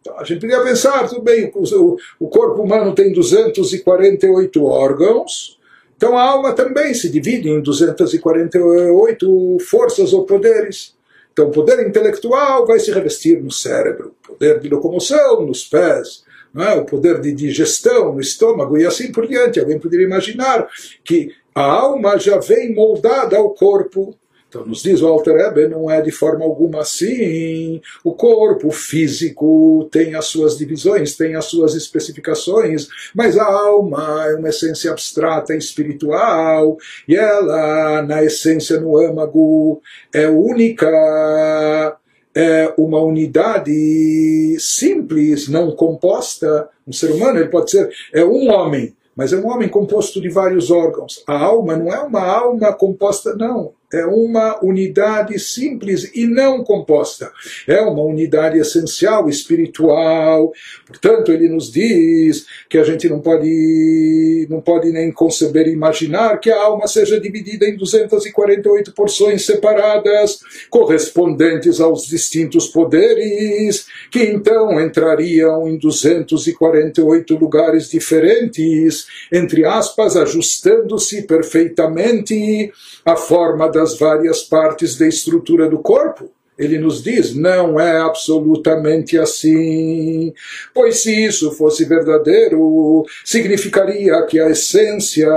Então, a gente poderia pensar, tudo bem, o, o corpo humano tem 248 órgãos, então a alma também se divide em 248 forças ou poderes. Então, o poder intelectual vai se revestir no cérebro, poder de locomoção nos pés, é? o poder de digestão no estômago e assim por diante. Alguém poderia imaginar que a alma já vem moldada ao corpo. Então, nos diz o Alter não é de forma alguma assim. O corpo físico tem as suas divisões, tem as suas especificações, mas a alma é uma essência abstrata, espiritual, e ela, na essência, no âmago, é única é uma unidade simples, não composta. Um ser humano ele pode ser é um homem, mas é um homem composto de vários órgãos. A alma não é uma alma composta, não é uma unidade simples e não composta. É uma unidade essencial, espiritual. Portanto, ele nos diz que a gente não pode, não pode nem conceber imaginar que a alma seja dividida em 248 porções separadas, correspondentes aos distintos poderes, que então entrariam em 248 lugares diferentes, entre aspas, ajustando-se perfeitamente à forma das várias partes da estrutura do corpo ele nos diz, não é absolutamente assim. Pois se isso fosse verdadeiro, significaria que a essência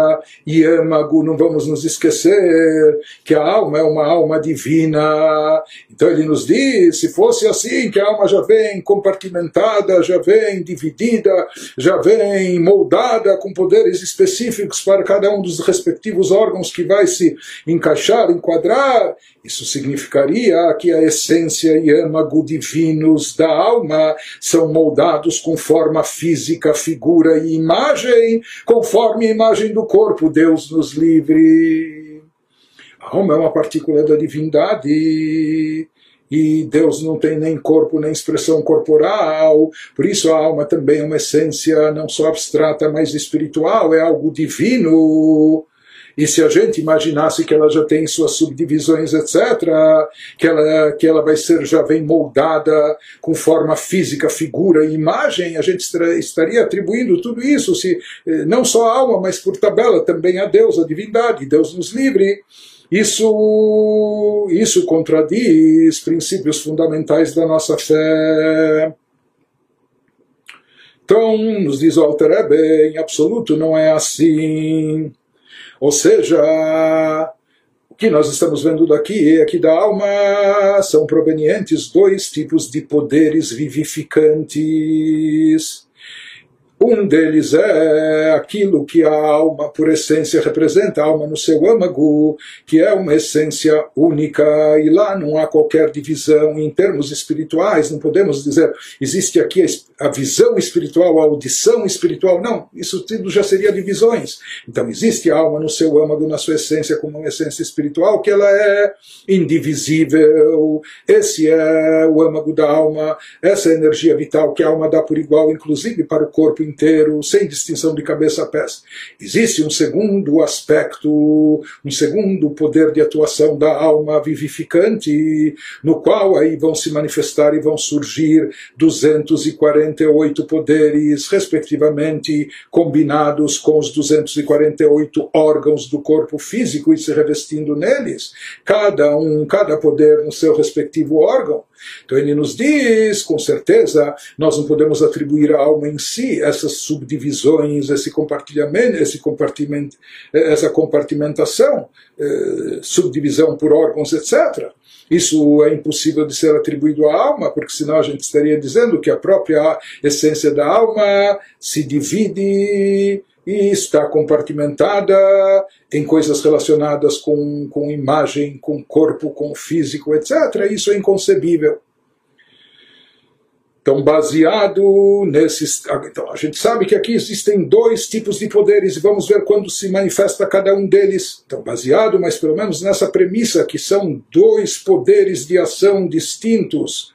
e âmago, não vamos nos esquecer, que a alma é uma alma divina. Então ele nos diz, se fosse assim, que a alma já vem compartimentada, já vem dividida, já vem moldada com poderes específicos para cada um dos respectivos órgãos que vai se encaixar, enquadrar, isso significaria que a essência e âmago divinos da alma são moldados com forma física, figura e imagem, conforme a imagem do corpo, Deus nos livre. A alma é uma partícula da divindade e Deus não tem nem corpo nem expressão corporal, por isso a alma também é uma essência não só abstrata, mas espiritual, é algo divino. E se a gente imaginasse que ela já tem suas subdivisões, etc., que ela, que ela vai ser, já vem moldada com forma física, figura e imagem, a gente estaria atribuindo tudo isso, se, eh, não só a alma, mas por tabela também a Deus, a divindade, Deus nos livre. Isso, isso contradiz princípios fundamentais da nossa fé. Então, nos diz o Alter Ebe, em absoluto não é assim. Ou seja, o que nós estamos vendo daqui é que da alma são provenientes dois tipos de poderes vivificantes. Um deles é aquilo que a alma, por essência, representa, a alma no seu âmago, que é uma essência única, e lá não há qualquer divisão em termos espirituais, não podemos dizer, existe aqui a visão espiritual, a audição espiritual, não, isso tudo já seria divisões. Então existe a alma no seu âmago, na sua essência, como uma essência espiritual, que ela é indivisível, esse é o âmago da alma, essa é energia vital que a alma dá por igual, inclusive para o corpo inteiro, sem distinção de cabeça a pés. Existe um segundo aspecto, um segundo poder de atuação da alma vivificante, no qual aí vão se manifestar e vão surgir 248 poderes, respectivamente, combinados com os 248 órgãos do corpo físico e se revestindo neles, cada um, cada poder no seu respectivo órgão. Então ele nos diz, com certeza, nós não podemos atribuir à alma em si essas subdivisões, esse compartilhamento, esse compartimento, essa compartimentação, eh, subdivisão por órgãos, etc. Isso é impossível de ser atribuído à alma, porque senão a gente estaria dizendo que a própria essência da alma se divide e está compartimentada em coisas relacionadas com, com imagem, com corpo, com físico, etc. Isso é inconcebível. Então, baseado nesses. Então, a gente sabe que aqui existem dois tipos de poderes e vamos ver quando se manifesta cada um deles. Então, baseado, mas pelo menos nessa premissa que são dois poderes de ação distintos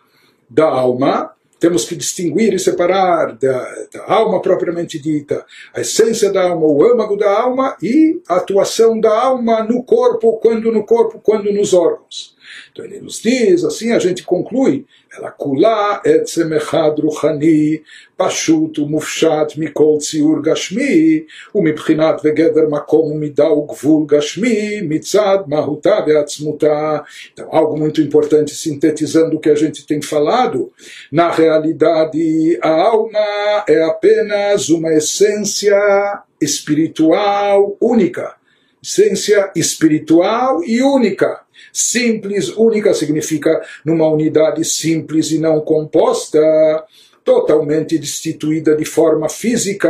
da alma, temos que distinguir e separar da, da, alma propriamente dita, a essência da alma, o âmago da alma e a atuação da alma no corpo, quando no corpo, quando nos órgãos. Então ele nos diz, assim a gente conclui, ela kula etzem echad ruchani, pashut umufshat mikol tziur gashmi, ומבחינת וגדר מקום ומידה ugvul gashmi, mitzad mahuta ve'atzmuta. Então, algo muito importante, sintetizando o que a gente tem falado, na realidade, a alma é apenas uma essência espiritual única. Essência espiritual e única Simples, única, significa numa unidade simples e não composta, totalmente destituída de forma física.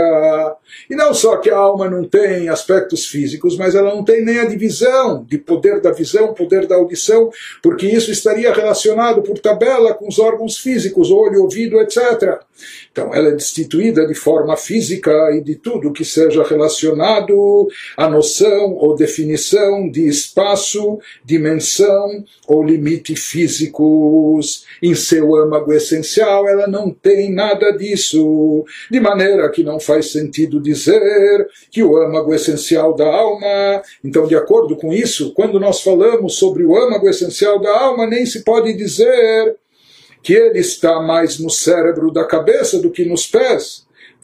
E não só que a alma não tem aspectos físicos, mas ela não tem nem a divisão de poder da visão, poder da audição, porque isso estaria relacionado por tabela com os órgãos físicos, olho, ouvido, etc. Então, ela é destituída de forma física e de tudo que seja relacionado à noção ou definição de espaço, dimensão ou limite físicos. Em seu âmago essencial, ela não tem nada disso, de maneira que não faz sentido dizer que o âmago essencial da alma. Então, de acordo com isso, quando nós falamos sobre o âmago essencial da alma, nem se pode dizer que ele está mais no cérebro da cabeça do que nos pés,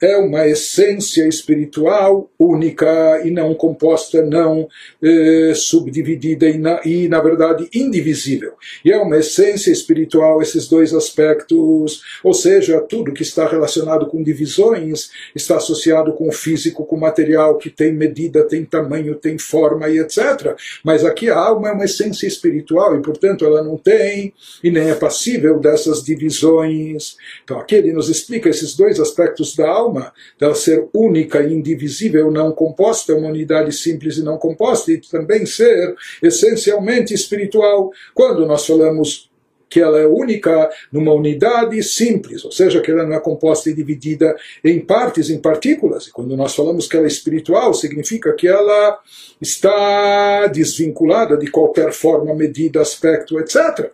é uma essência espiritual única e não composta, não eh, subdividida e na, e, na verdade, indivisível. E é uma essência espiritual, esses dois aspectos, ou seja, tudo que está relacionado com divisões está associado com o físico, com o material que tem medida, tem tamanho, tem forma e etc. Mas aqui a alma é uma essência espiritual e, portanto, ela não tem e nem é passível dessas divisões. Então aqui ele nos explica esses dois aspectos da alma alma, dela ser única indivisível, não composta, uma unidade simples e não composta, e também ser essencialmente espiritual. Quando nós falamos que ela é única numa unidade simples, ou seja, que ela não é composta e dividida em partes, em partículas. E quando nós falamos que ela é espiritual, significa que ela está desvinculada de qualquer forma, medida, aspecto, etc.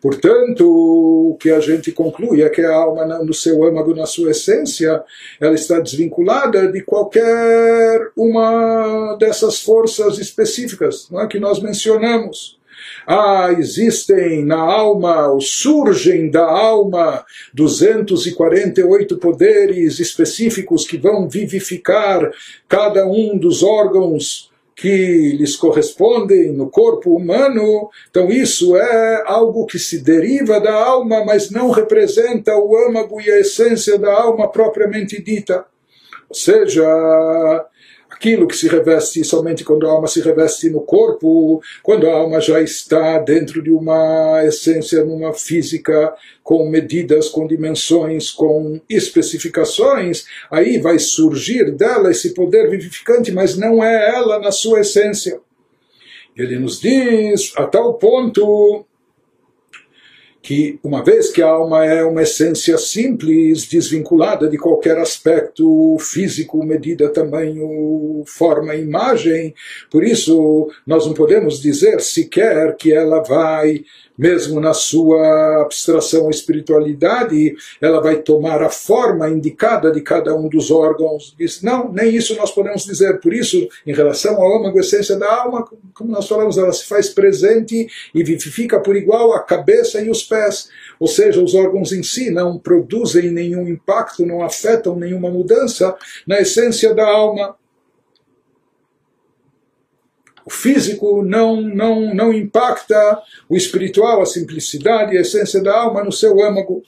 Portanto, o que a gente conclui é que a alma, no seu âmago, na sua essência, ela está desvinculada de qualquer uma dessas forças específicas é, que nós mencionamos. Ah, existem na alma, ou surgem da alma, 248 poderes específicos que vão vivificar cada um dos órgãos que lhes correspondem no corpo humano, então isso é algo que se deriva da alma, mas não representa o âmago e a essência da alma propriamente dita. Ou seja, aquilo que se reveste somente quando a alma se reveste no corpo, quando a alma já está dentro de uma essência, numa física com medidas, com dimensões, com especificações, aí vai surgir dela esse poder vivificante, mas não é ela na sua essência. Ele nos diz a tal ponto que, uma vez que a alma é uma essência simples, desvinculada de qualquer aspecto físico, medida, tamanho, forma, imagem, por isso nós não podemos dizer sequer que ela vai mesmo na sua abstração espiritualidade, ela vai tomar a forma indicada de cada um dos órgãos. Diz, não, nem isso nós podemos dizer. Por isso, em relação ao âmago, essência da alma, como nós falamos, ela se faz presente e vivifica por igual a cabeça e os pés. Ou seja, os órgãos em si não produzem nenhum impacto, não afetam nenhuma mudança na essência da alma. O físico não, não, não impacta o espiritual, a simplicidade e a essência da alma no seu âmago.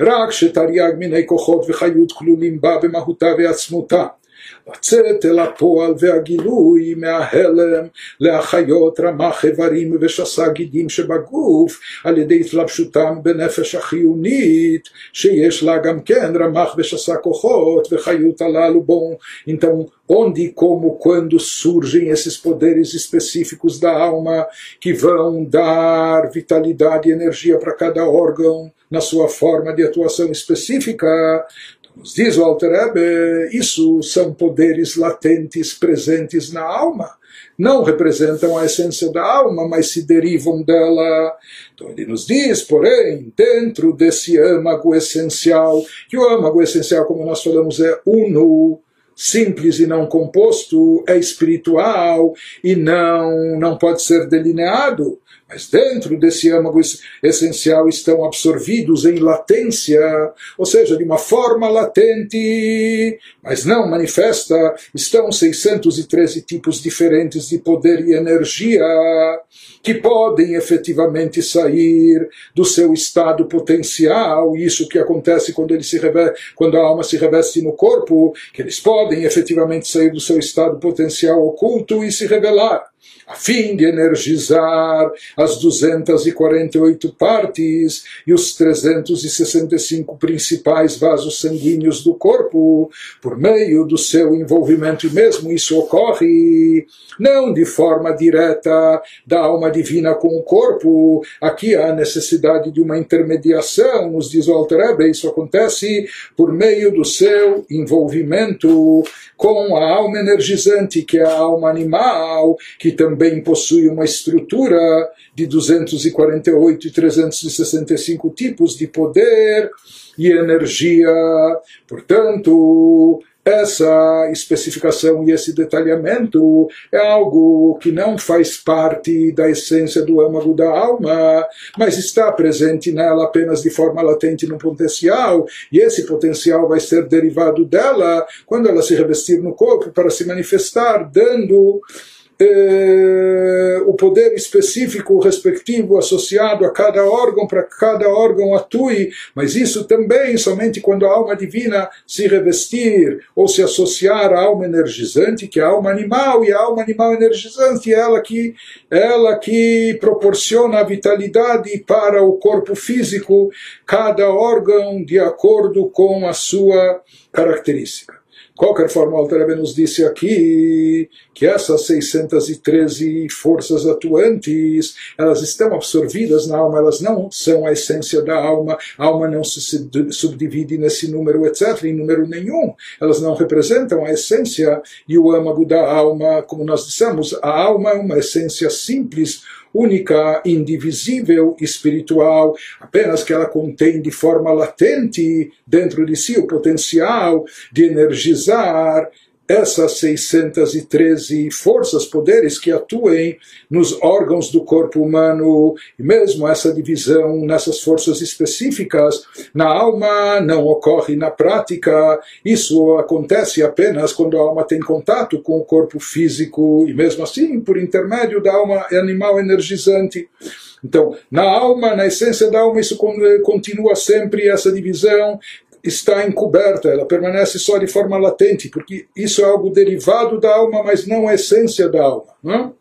רק שתרי"ג מיני כוחות וחיות כלולים בה במהותה ועצמותה. לצאת אל הפועל והגילוי מההלם להחיות רמ"ח איברים ושסה גידים שבגוף על ידי התלבשותם בנפש החיונית שיש לה גם כן רמ"ח ושסה כוחות וחיות הללו בו. Então, onde e como, quando surgem esses poderes específicos da alma que vão dar vitalidade e energia para cada órgão na sua forma de atuação específica, nos diz o Alter isso são poderes latentes presentes na alma. Não representam a essência da alma, mas se derivam dela. Então ele nos diz, porém, dentro desse âmago essencial, que o âmago essencial, como nós falamos, é uno, simples e não composto, é espiritual e não, não pode ser delineado. Mas dentro desse âmago essencial estão absorvidos em latência, ou seja, de uma forma latente, mas não manifesta, estão 613 tipos diferentes de poder e energia que podem efetivamente sair do seu estado potencial, isso que acontece quando ele se reveste, quando a alma se reveste no corpo, que eles podem efetivamente sair do seu estado potencial oculto e se revelar a fim de energizar as 248 partes e os 365 principais vasos sanguíneos do corpo, por meio do seu envolvimento, e mesmo isso ocorre não de forma direta da alma divina com o corpo, aqui há necessidade de uma intermediação, nos diz o Alter isso acontece por meio do seu envolvimento com a alma energizante, que é a alma animal, que também possui uma estrutura de 248 e 365 tipos de poder e energia. Portanto, essa especificação e esse detalhamento é algo que não faz parte da essência do âmago da alma, mas está presente nela apenas de forma latente no potencial, e esse potencial vai ser derivado dela quando ela se revestir no corpo para se manifestar, dando eh, o poder específico respectivo associado a cada órgão, para que cada órgão atue, mas isso também somente quando a alma divina se revestir ou se associar à alma energizante, que é a alma animal, e a alma animal energizante é ela que, ela que proporciona a vitalidade para o corpo físico, cada órgão de acordo com a sua característica qualquer forma, o Alter nos disse aqui que essas 613 forças atuantes, elas estão absorvidas na alma, elas não são a essência da alma, a alma não se subdivide nesse número, etc., em número nenhum. Elas não representam a essência e o âmago da alma, como nós dissemos, a alma é uma essência simples, única, indivisível, espiritual, apenas que ela contém de forma latente dentro de si o potencial de energizar essas 613 forças, poderes que atuem nos órgãos do corpo humano, e mesmo essa divisão nessas forças específicas, na alma não ocorre na prática, isso acontece apenas quando a alma tem contato com o corpo físico, e mesmo assim por intermédio da alma animal energizante. Então, na alma, na essência da alma, isso continua sempre essa divisão está encoberta, ela permanece só de forma latente, porque isso é algo derivado da alma, mas não a essência da alma. Não? É?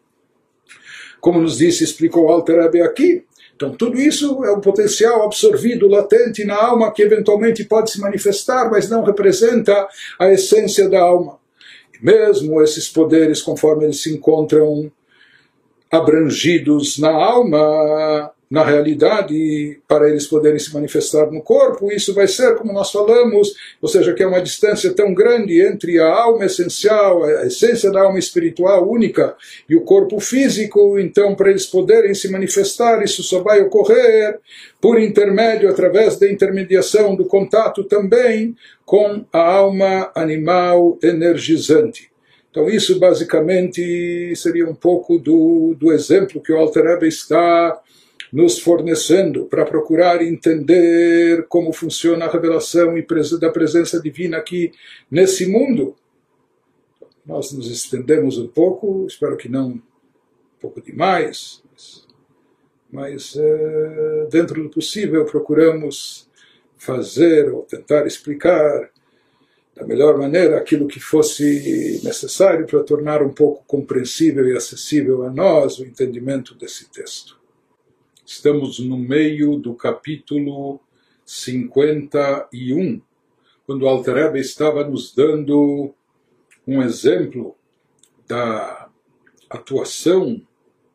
Como nos disse, explicou Alter Ebe aqui, então, tudo isso é um potencial absorvido, latente na alma, que eventualmente pode se manifestar, mas não representa a essência da alma. E mesmo esses poderes, conforme eles se encontram abrangidos na alma, na realidade, para eles poderem se manifestar no corpo, isso vai ser, como nós falamos, ou seja, que é uma distância tão grande entre a alma essencial, a essência da alma espiritual única e o corpo físico, então, para eles poderem se manifestar, isso só vai ocorrer por intermédio, através da intermediação do contato também com a alma animal energizante. Então, isso basicamente seria um pouco do, do exemplo que o Alter Ebe está nos fornecendo para procurar entender como funciona a revelação da presença divina aqui nesse mundo. nós nos estendemos um pouco, espero que não um pouco demais, mas é, dentro do possível procuramos fazer ou tentar explicar da melhor maneira aquilo que fosse necessário para tornar um pouco compreensível e acessível a nós o entendimento desse texto. Estamos no meio do capítulo 51, quando Alter estava nos dando um exemplo da atuação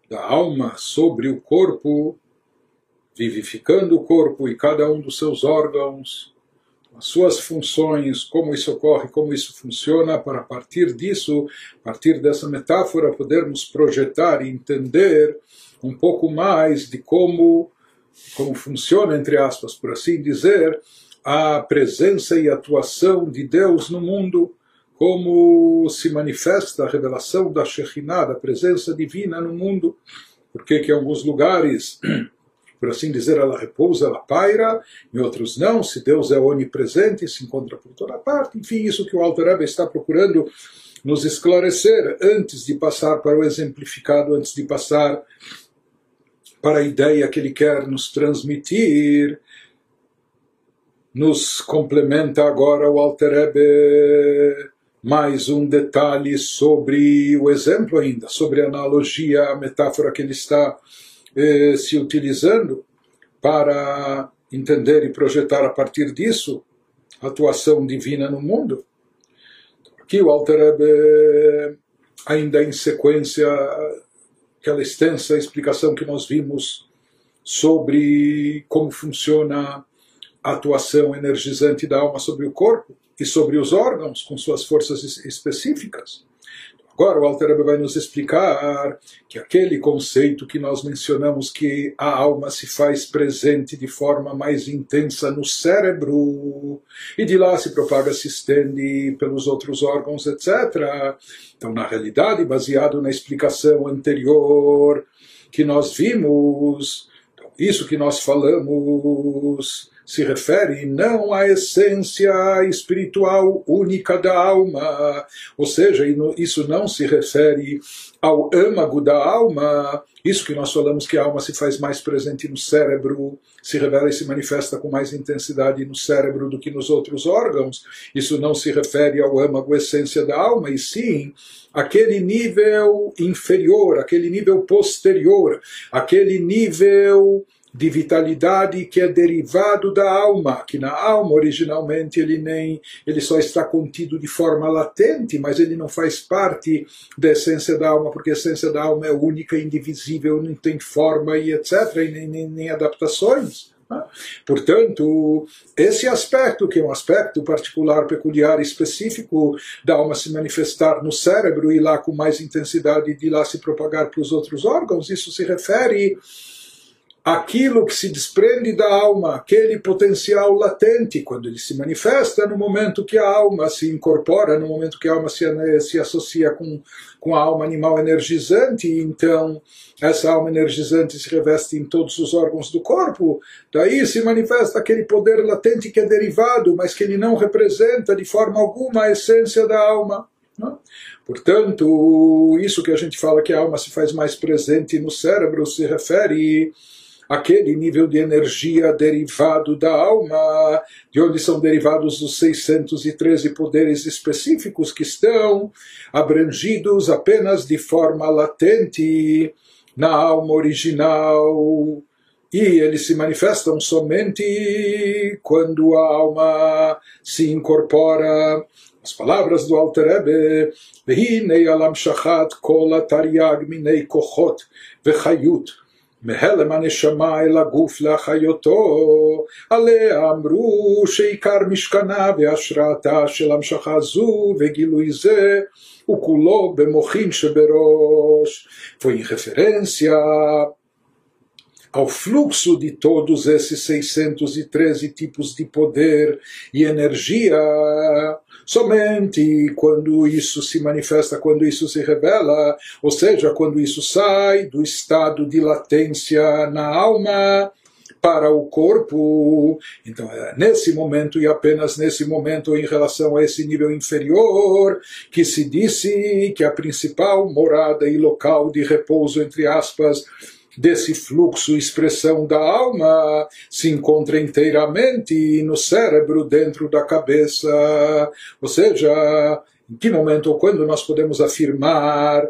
da alma sobre o corpo, vivificando o corpo e cada um dos seus órgãos, as suas funções, como isso ocorre, como isso funciona, para a partir disso, a partir dessa metáfora, podermos projetar e entender um pouco mais de como, como funciona, entre aspas, por assim dizer, a presença e atuação de Deus no mundo, como se manifesta a revelação da Shekhinah, da presença divina no mundo, porque que em alguns lugares, por assim dizer, ela repousa, ela paira, em outros não, se Deus é onipresente, se encontra por toda parte, enfim, isso que o Alter Rebbe está procurando nos esclarecer antes de passar para o exemplificado, antes de passar para a ideia que ele quer nos transmitir, nos complementa agora o Alter Rebbe mais um detalhe sobre o exemplo ainda, sobre a analogia, a metáfora que ele está eh, se utilizando para entender e projetar a partir disso a atuação divina no mundo. Aqui o Alter Rebbe, ainda em sequência, aquela extensa explicação que nós vimos sobre como funciona a atuação energizante da alma sobre o corpo, e sobre os órgãos com suas forças específicas. Agora o Alter vai nos explicar que aquele conceito que nós mencionamos que a alma se faz presente de forma mais intensa no cérebro e de lá se propaga, se estende pelos outros órgãos, etc. Então, na realidade, baseado na explicação anterior que nós vimos, então, isso que nós falamos se refere não à essência espiritual única da alma, ou seja, isso não se refere ao âmago da alma, isso que nós falamos que a alma se faz mais presente no cérebro, se revela e se manifesta com mais intensidade no cérebro do que nos outros órgãos, isso não se refere ao âmago, essência da alma, e sim aquele nível inferior, aquele nível posterior, aquele nível de vitalidade que é derivado da alma, que na alma originalmente ele nem ele só está contido de forma latente, mas ele não faz parte da essência da alma, porque a essência da alma é única, indivisível, não tem forma e etc, e nem, nem, nem adaptações. Né? Portanto, esse aspecto, que é um aspecto particular, peculiar, específico da alma se manifestar no cérebro e lá com mais intensidade de lá se propagar para os outros órgãos, isso se refere aquilo que se desprende da alma, aquele potencial latente, quando ele se manifesta no momento que a alma se incorpora, no momento que a alma se, se associa com, com a alma animal energizante, então essa alma energizante se reveste em todos os órgãos do corpo, daí se manifesta aquele poder latente que é derivado, mas que ele não representa de forma alguma a essência da alma. Não? Né? Portanto, isso que a gente fala que a alma se faz mais presente no cérebro se refere aquele nível de energia derivado da alma, de onde são derivados os 613 poderes específicos que estão abrangidos apenas de forma latente na alma original. E eles se manifestam somente quando a alma se incorpora as palavras do Alter Rebbe, Vehinei alam shachat kol atariag minei kochot vechayut מהלם הנשמה אל הגוף להחיותו, עליה אמרו שעיקר משכנה והשראתה של המשכה זו וגילוי זה הוא כולו במוחין שבראש. Foi em referência ao fluxo de todos esses 613 tipos de poder e energia, somente quando isso se manifesta, quando isso se revela, ou seja, quando isso sai do estado de latência na alma para o corpo. Então, é nesse momento e apenas nesse momento, em relação a esse nível inferior, que se disse que a principal morada e local de repouso, entre aspas, desse fluxo expressão da alma se encontra inteiramente no cérebro dentro da cabeça. Ou seja, em que momento ou quando nós podemos afirmar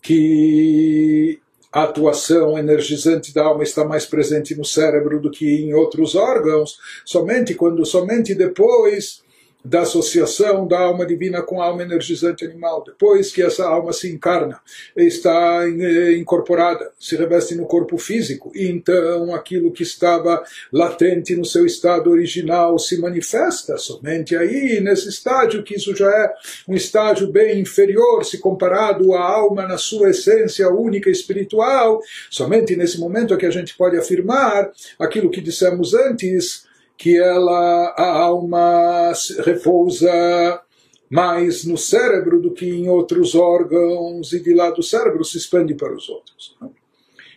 que a atuação energizante da alma está mais presente no cérebro do que em outros órgãos, somente quando, somente depois da associação da alma divina com a alma energizante animal. Depois que essa alma se encarna, está eh, incorporada, se reveste no corpo físico, e então aquilo que estava latente no seu estado original se manifesta somente aí, nesse estágio, que isso já é um estágio bem inferior se comparado à alma na sua essência única espiritual. Somente nesse momento é que a gente pode afirmar aquilo que dissemos antes que ela, a alma repousa mais no cérebro do que em outros órgãos e de lá do cérebro se expande para os outros. Né?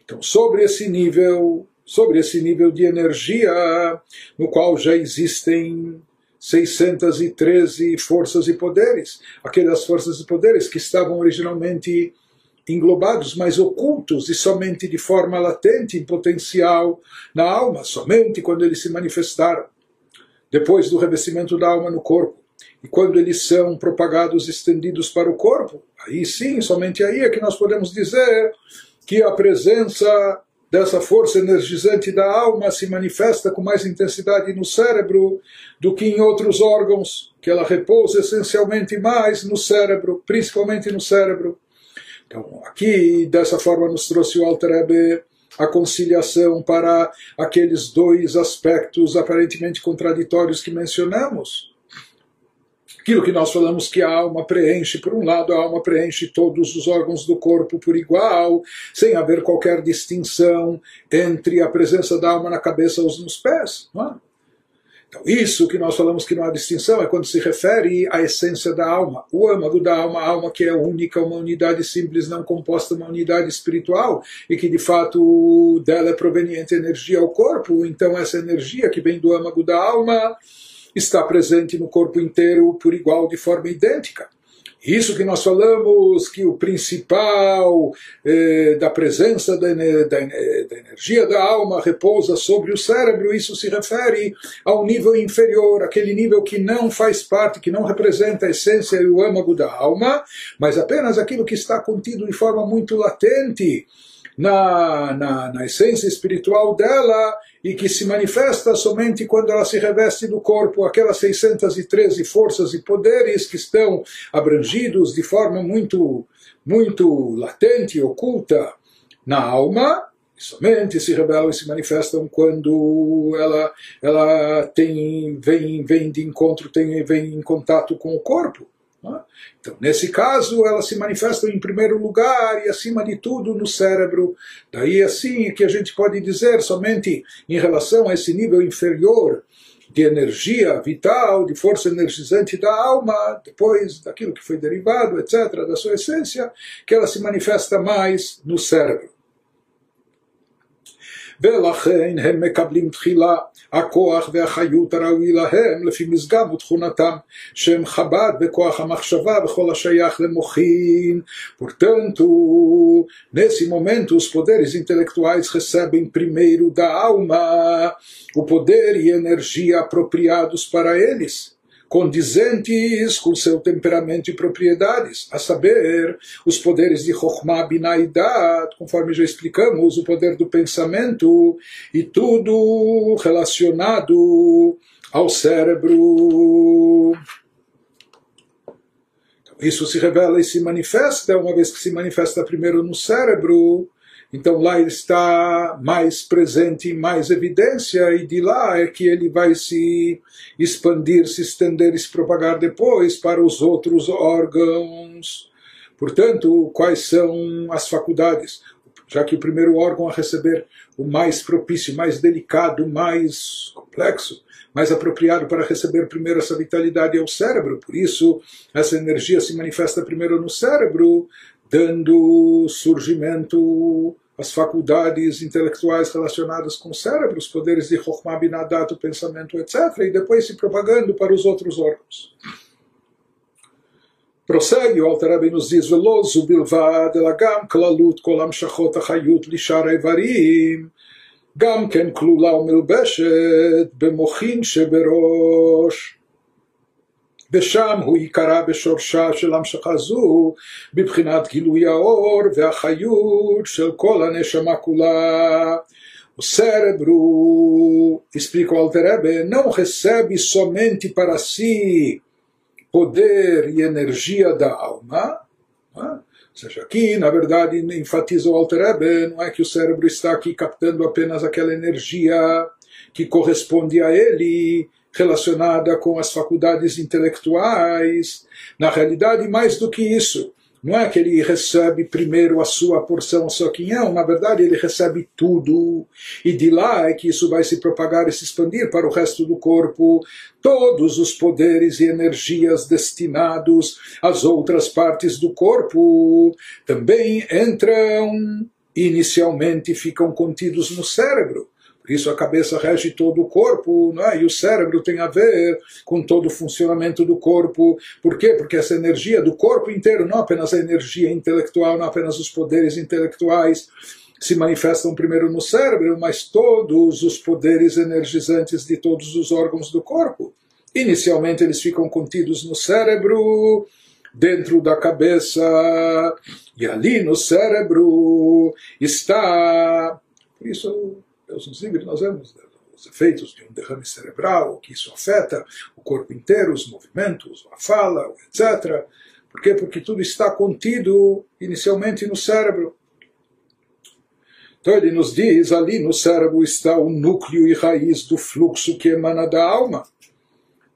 Então, sobre esse nível, sobre esse nível de energia no qual já existem 613 forças e poderes, aquelas forças e poderes que estavam originalmente englobados, mas ocultos e somente de forma latente, em potencial na alma, somente quando eles se manifestaram, depois do revestimento da alma no corpo. E quando eles são propagados, estendidos para o corpo, aí sim, somente aí é que nós podemos dizer que a presença dessa força energizante da alma se manifesta com mais intensidade no cérebro do que em outros órgãos, que ela repousa essencialmente mais no cérebro, principalmente no cérebro. Então, aqui, dessa forma, nos trouxe o Alter a conciliação para aqueles dois aspectos aparentemente contraditórios que mencionamos. Aquilo que nós falamos que a alma preenche, por um lado, a alma preenche todos os órgãos do corpo por igual, sem haver qualquer distinção entre a presença da alma na cabeça ou nos pés. Não é? Então, isso que nós falamos que não há distinção é quando se refere à essência da alma. O âmago da alma, a alma que é única, uma unidade simples, não composta, uma unidade espiritual, e que de fato dela é proveniente energia ao corpo. Então, essa energia que vem do âmago da alma está presente no corpo inteiro por igual, de forma idêntica. Isso que nós falamos, que o principal eh, da presença da, da, da, energia da alma repousa sobre o cérebro, isso se refere ao nível inferior, aquele nível que não faz parte, que não representa a essência e o âmago da alma, mas apenas aquilo que está contido de forma muito latente na, na, na essência espiritual dela e que se manifesta somente quando ela se reveste do corpo, aquelas 613 forças e poderes que estão abrangidos de forma muito, muito latente, oculta na alma, somente se revelam e se manifestam quando ela, ela tem, vem, vem de encontro, tem, vem em contato com o corpo. É? Então, nesse caso, elas se manifestam em primeiro lugar e, acima de tudo, no cérebro. Daí, assim, que a gente pode dizer somente em relação a esse nível inferior de energia vital, de força energizante da alma, depois daquilo que foi derivado, etc., da sua essência, que ela se manifesta mais no cérebro. ולכן הם מקבלים תחילה הכוח והחיות הראוי להם לפי משגב ותכונתם, שהם חב"ד בכוח המחשבה וכל השייך למוחין. Portanto, nesse momento, os poderes intelectuais recebem primeiro da alma o poder e energia apropriados para eles condizentes com seu temperamento e propriedades, a saber, os poderes de Chokhmah, Binah e Dat, conforme já explicamos, o poder do pensamento e tudo relacionado ao cérebro. Isso se revela e se manifesta, uma vez que se manifesta primeiro no cérebro, então lá está mais presente, mais evidência, e de lá é que ele vai se expandir, se estender e se propagar depois para os outros órgãos. Portanto, quais são as faculdades? Já que o primeiro órgão a receber o mais propício, mais delicado, mais complexo, mais apropriado para receber primeiro essa vitalidade é o cérebro. Por isso, essa energia se manifesta primeiro no cérebro, dando surgimento as faculdades intelectuais relacionadas com o cérebro, os poderes de Chokhmah Binadat, o pensamento, etc., e depois se propagando para os outros órgãos. Prossegue, o Alter nos diz, ולא זו בלבד, אלא גם כללות כל המשכות החיות לשאר האיברים, גם כן כלולה ומלבשת במוחין שבראש. ושם הוא ייקרא בשורשה של המשכה זו בבחינת גילוי האור והחיות של כל הנשמה כולה. O cérebro, explica o Alter não recebe somente para si poder e energia da alma, né? ou seja, aqui, na verdade, enfatiza o Alter não é que o cérebro está aqui captando apenas aquela energia que corresponde a ele, relacionada com as faculdades intelectuais. Na realidade, mais do que isso, não é que ele recebe primeiro a sua porção soquinhão, na verdade ele recebe tudo, e de lá é que isso vai se propagar e se expandir para o resto do corpo. Todos os poderes e energias destinados às outras partes do corpo também entram, inicialmente ficam contidos no cérebro isso a cabeça rege todo o corpo, não é? e o cérebro tem a ver com todo o funcionamento do corpo. Por quê? Porque essa energia do corpo inteiro, não apenas a energia intelectual, não apenas os poderes intelectuais, se manifestam primeiro no cérebro, mas todos os poderes energizantes de todos os órgãos do corpo. Inicialmente eles ficam contidos no cérebro, dentro da cabeça, e ali no cérebro está. Por isso Deus nos livre, nós vemos os efeitos de um derrame cerebral, que isso afeta o corpo inteiro, os movimentos, a fala, etc. Por quê? Porque tudo está contido inicialmente no cérebro. Então ele nos diz, ali no cérebro está o núcleo e raiz do fluxo que emana da alma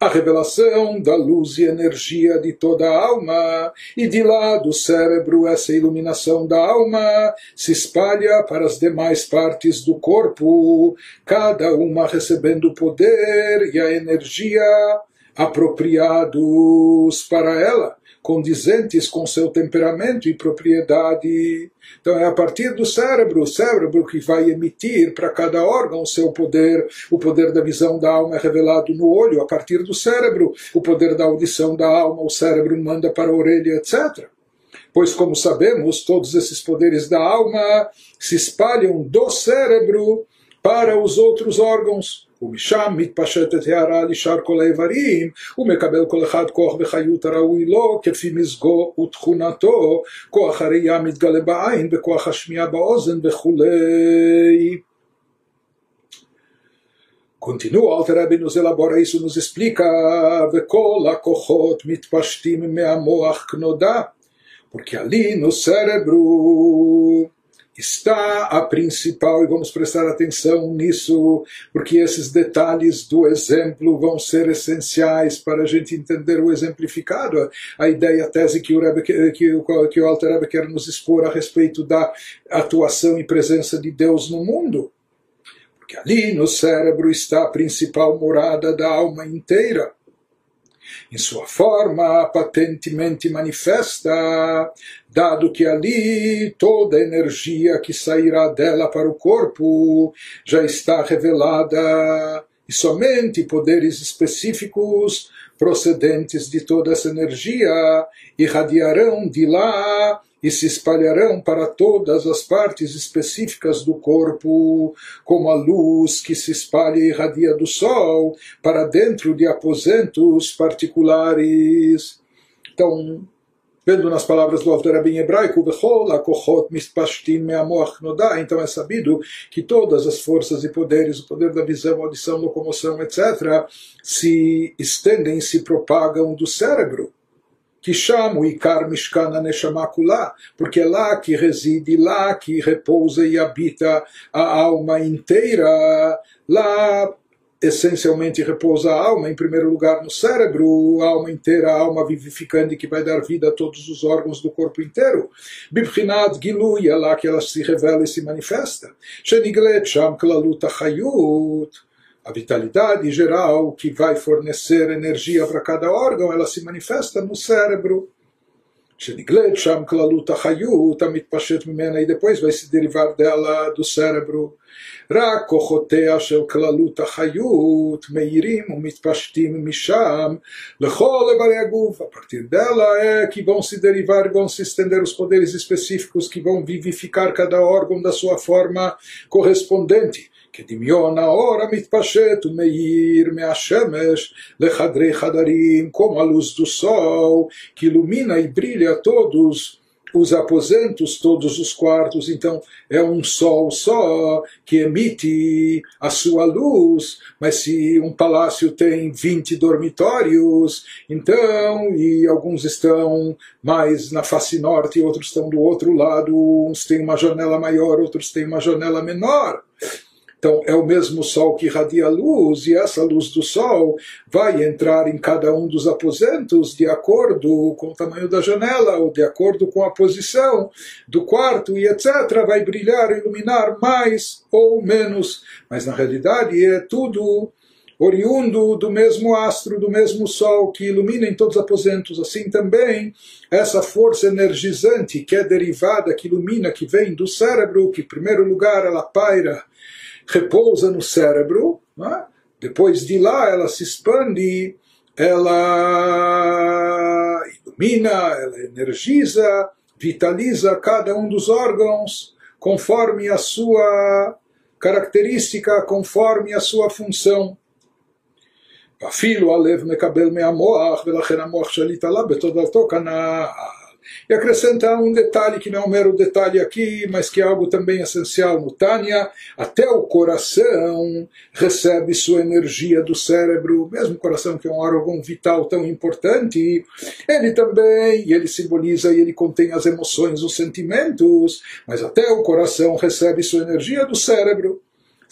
a revelação da luz e energia de toda a alma, e de lá do cérebro essa iluminação da alma se espalha para as demais partes do corpo, cada uma recebendo o poder e a energia apropriados para ela condizentes com seu temperamento e propriedade. Então é a partir do cérebro, o cérebro que vai emitir para cada órgão o seu poder. O poder da visão da alma é revelado no olho, a partir do cérebro. O poder da audição da alma, o cérebro manda para a orelha, etc. Pois, como sabemos, todos esses poderes da alma se espalham do cérebro para os outros órgãos. ומשם מתפשטת הערה לשאר כל האיברים, ומקבל כל אחד כוח וחיות הראוי לו, כפי מזגו ותכונתו, כוח הראייה מתגלה בעין, וכוח השמיעה באוזן וכולי. Continua, Alter Rebbe nos elabora isso, nos explica, וכל הכוחות מתפשטים מהמוח כנודע, porque ali no cérebro está a principal, e vamos prestar atenção nisso, porque esses detalhes do exemplo vão ser essenciais para a gente entender o exemplificado, a ideia, a tese que o, Rebbe, que, que, que o Alter Rebbe quer nos expor a respeito da atuação e presença de Deus no mundo. Porque ali no cérebro está a principal morada da alma inteira em sua forma patentemente manifesta, dado que ali toda a energia que sairá dela para o corpo já está revelada e somente poderes específicos procedentes de toda essa energia irradiarão de lá e se espalharão para todas as partes específicas do corpo, como a luz que se espalha e irradia do sol para dentro de aposentos particulares. Então, vendo nas palavras do autor em hebraico, então é sabido que todas as forças e poderes, o poder da visão, audição, locomoção, etc., se estendem, se propagam do cérebro que chama o Ikar Mishkan Neshamakula, porque é lá que reside, lá que repousa e habita a alma inteira, lá essencialmente repousa a alma, em primeiro lugar no cérebro, a alma inteira, a alma vivificante que vai dar vida a todos os órgãos do corpo inteiro. Bibchinat Gilui, é lá que ela se revela e se manifesta. Sheniglet Sham Klalut Achayut, a vitalidade geral que vai fornecer energia para cada órgão, ela se manifesta no cérebro. שנגלית שם כללות החיות המתפשט ממנה, e depois vai se derivar dela do cérebro. רק כוחותיה של כללות החיות מאירים ומתפשטים משם לכל איברי הגוף. A partir dela é que vão se derivar, vão se estender os poderes específicos que vão vivificar cada órgão da sua forma correspondente. כדמיון האור המתפשט ומאיר מהשמש לחדרי חדרים, como a luz do sol, que ilumina e brilha todos os aposentos, todos os quartos, então é um sol só que emite a sua luz, mas se um palácio tem 20 dormitórios, então, e alguns estão mais na face norte, outros estão do outro lado, uns têm uma janela maior, outros têm uma janela menor. Então, é o mesmo sol que irradia a luz, e essa luz do sol vai entrar em cada um dos aposentos de acordo com o tamanho da janela, ou de acordo com a posição do quarto, e etc. Vai brilhar, iluminar mais ou menos. Mas, na realidade, é tudo oriundo do mesmo astro, do mesmo sol que ilumina em todos os aposentos. Assim também, essa força energizante que é derivada, que ilumina, que vem do cérebro, que em primeiro lugar ela paira repousa no cérebro, é? depois de lá ela se expande, ela ilumina, ela energiza, vitaliza cada um dos órgãos conforme a sua característica, conforme a sua função. אפילו הלב מקבל מהמוח ולכן המוח שליט עליו בתודעתו כנ"ל e acrescenta um detalhe que não é um mero detalhe aqui, mas que é algo também essencial no Tânia: até o coração recebe sua energia do cérebro, mesmo o coração que é um órgão vital tão importante, ele também, ele simboliza e ele contém as emoções, os sentimentos, mas até o coração recebe sua energia do cérebro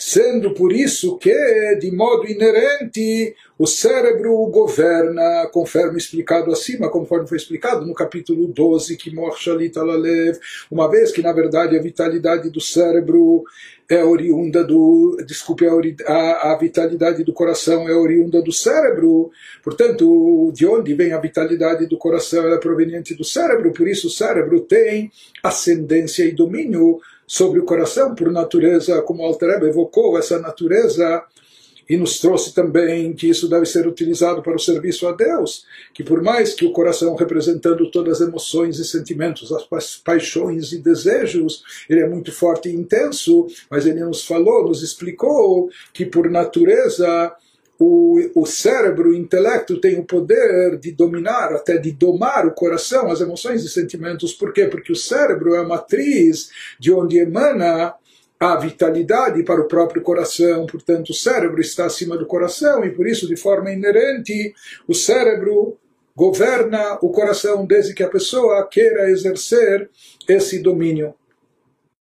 sendo por isso que, de modo inerente, o cérebro governa, conforme explicado acima, conforme foi explicado no capítulo 12, que Lalev, uma vez que, na verdade, a vitalidade do cérebro é oriunda do. Desculpe, a, a vitalidade do coração é oriunda do cérebro. Portanto, de onde vem a vitalidade do coração? Ela é proveniente do cérebro, por isso o cérebro tem ascendência e domínio sobre o coração por natureza, como Alter evocou essa natureza e nos trouxe também que isso deve ser utilizado para o serviço a Deus, que por mais que o coração representando todas as emoções e sentimentos, as paixões e desejos, ele é muito forte e intenso, mas ele nos falou, nos explicou que por natureza o, o cérebro, o intelecto tem o poder de dominar, até de domar o coração, as emoções e sentimentos. Por quê? Porque o cérebro é a matriz de onde emana a vitalidade para o próprio coração, portanto, o cérebro está acima do coração e por isso, de forma inerente, o cérebro governa o coração desde que a pessoa queira exercer esse domínio.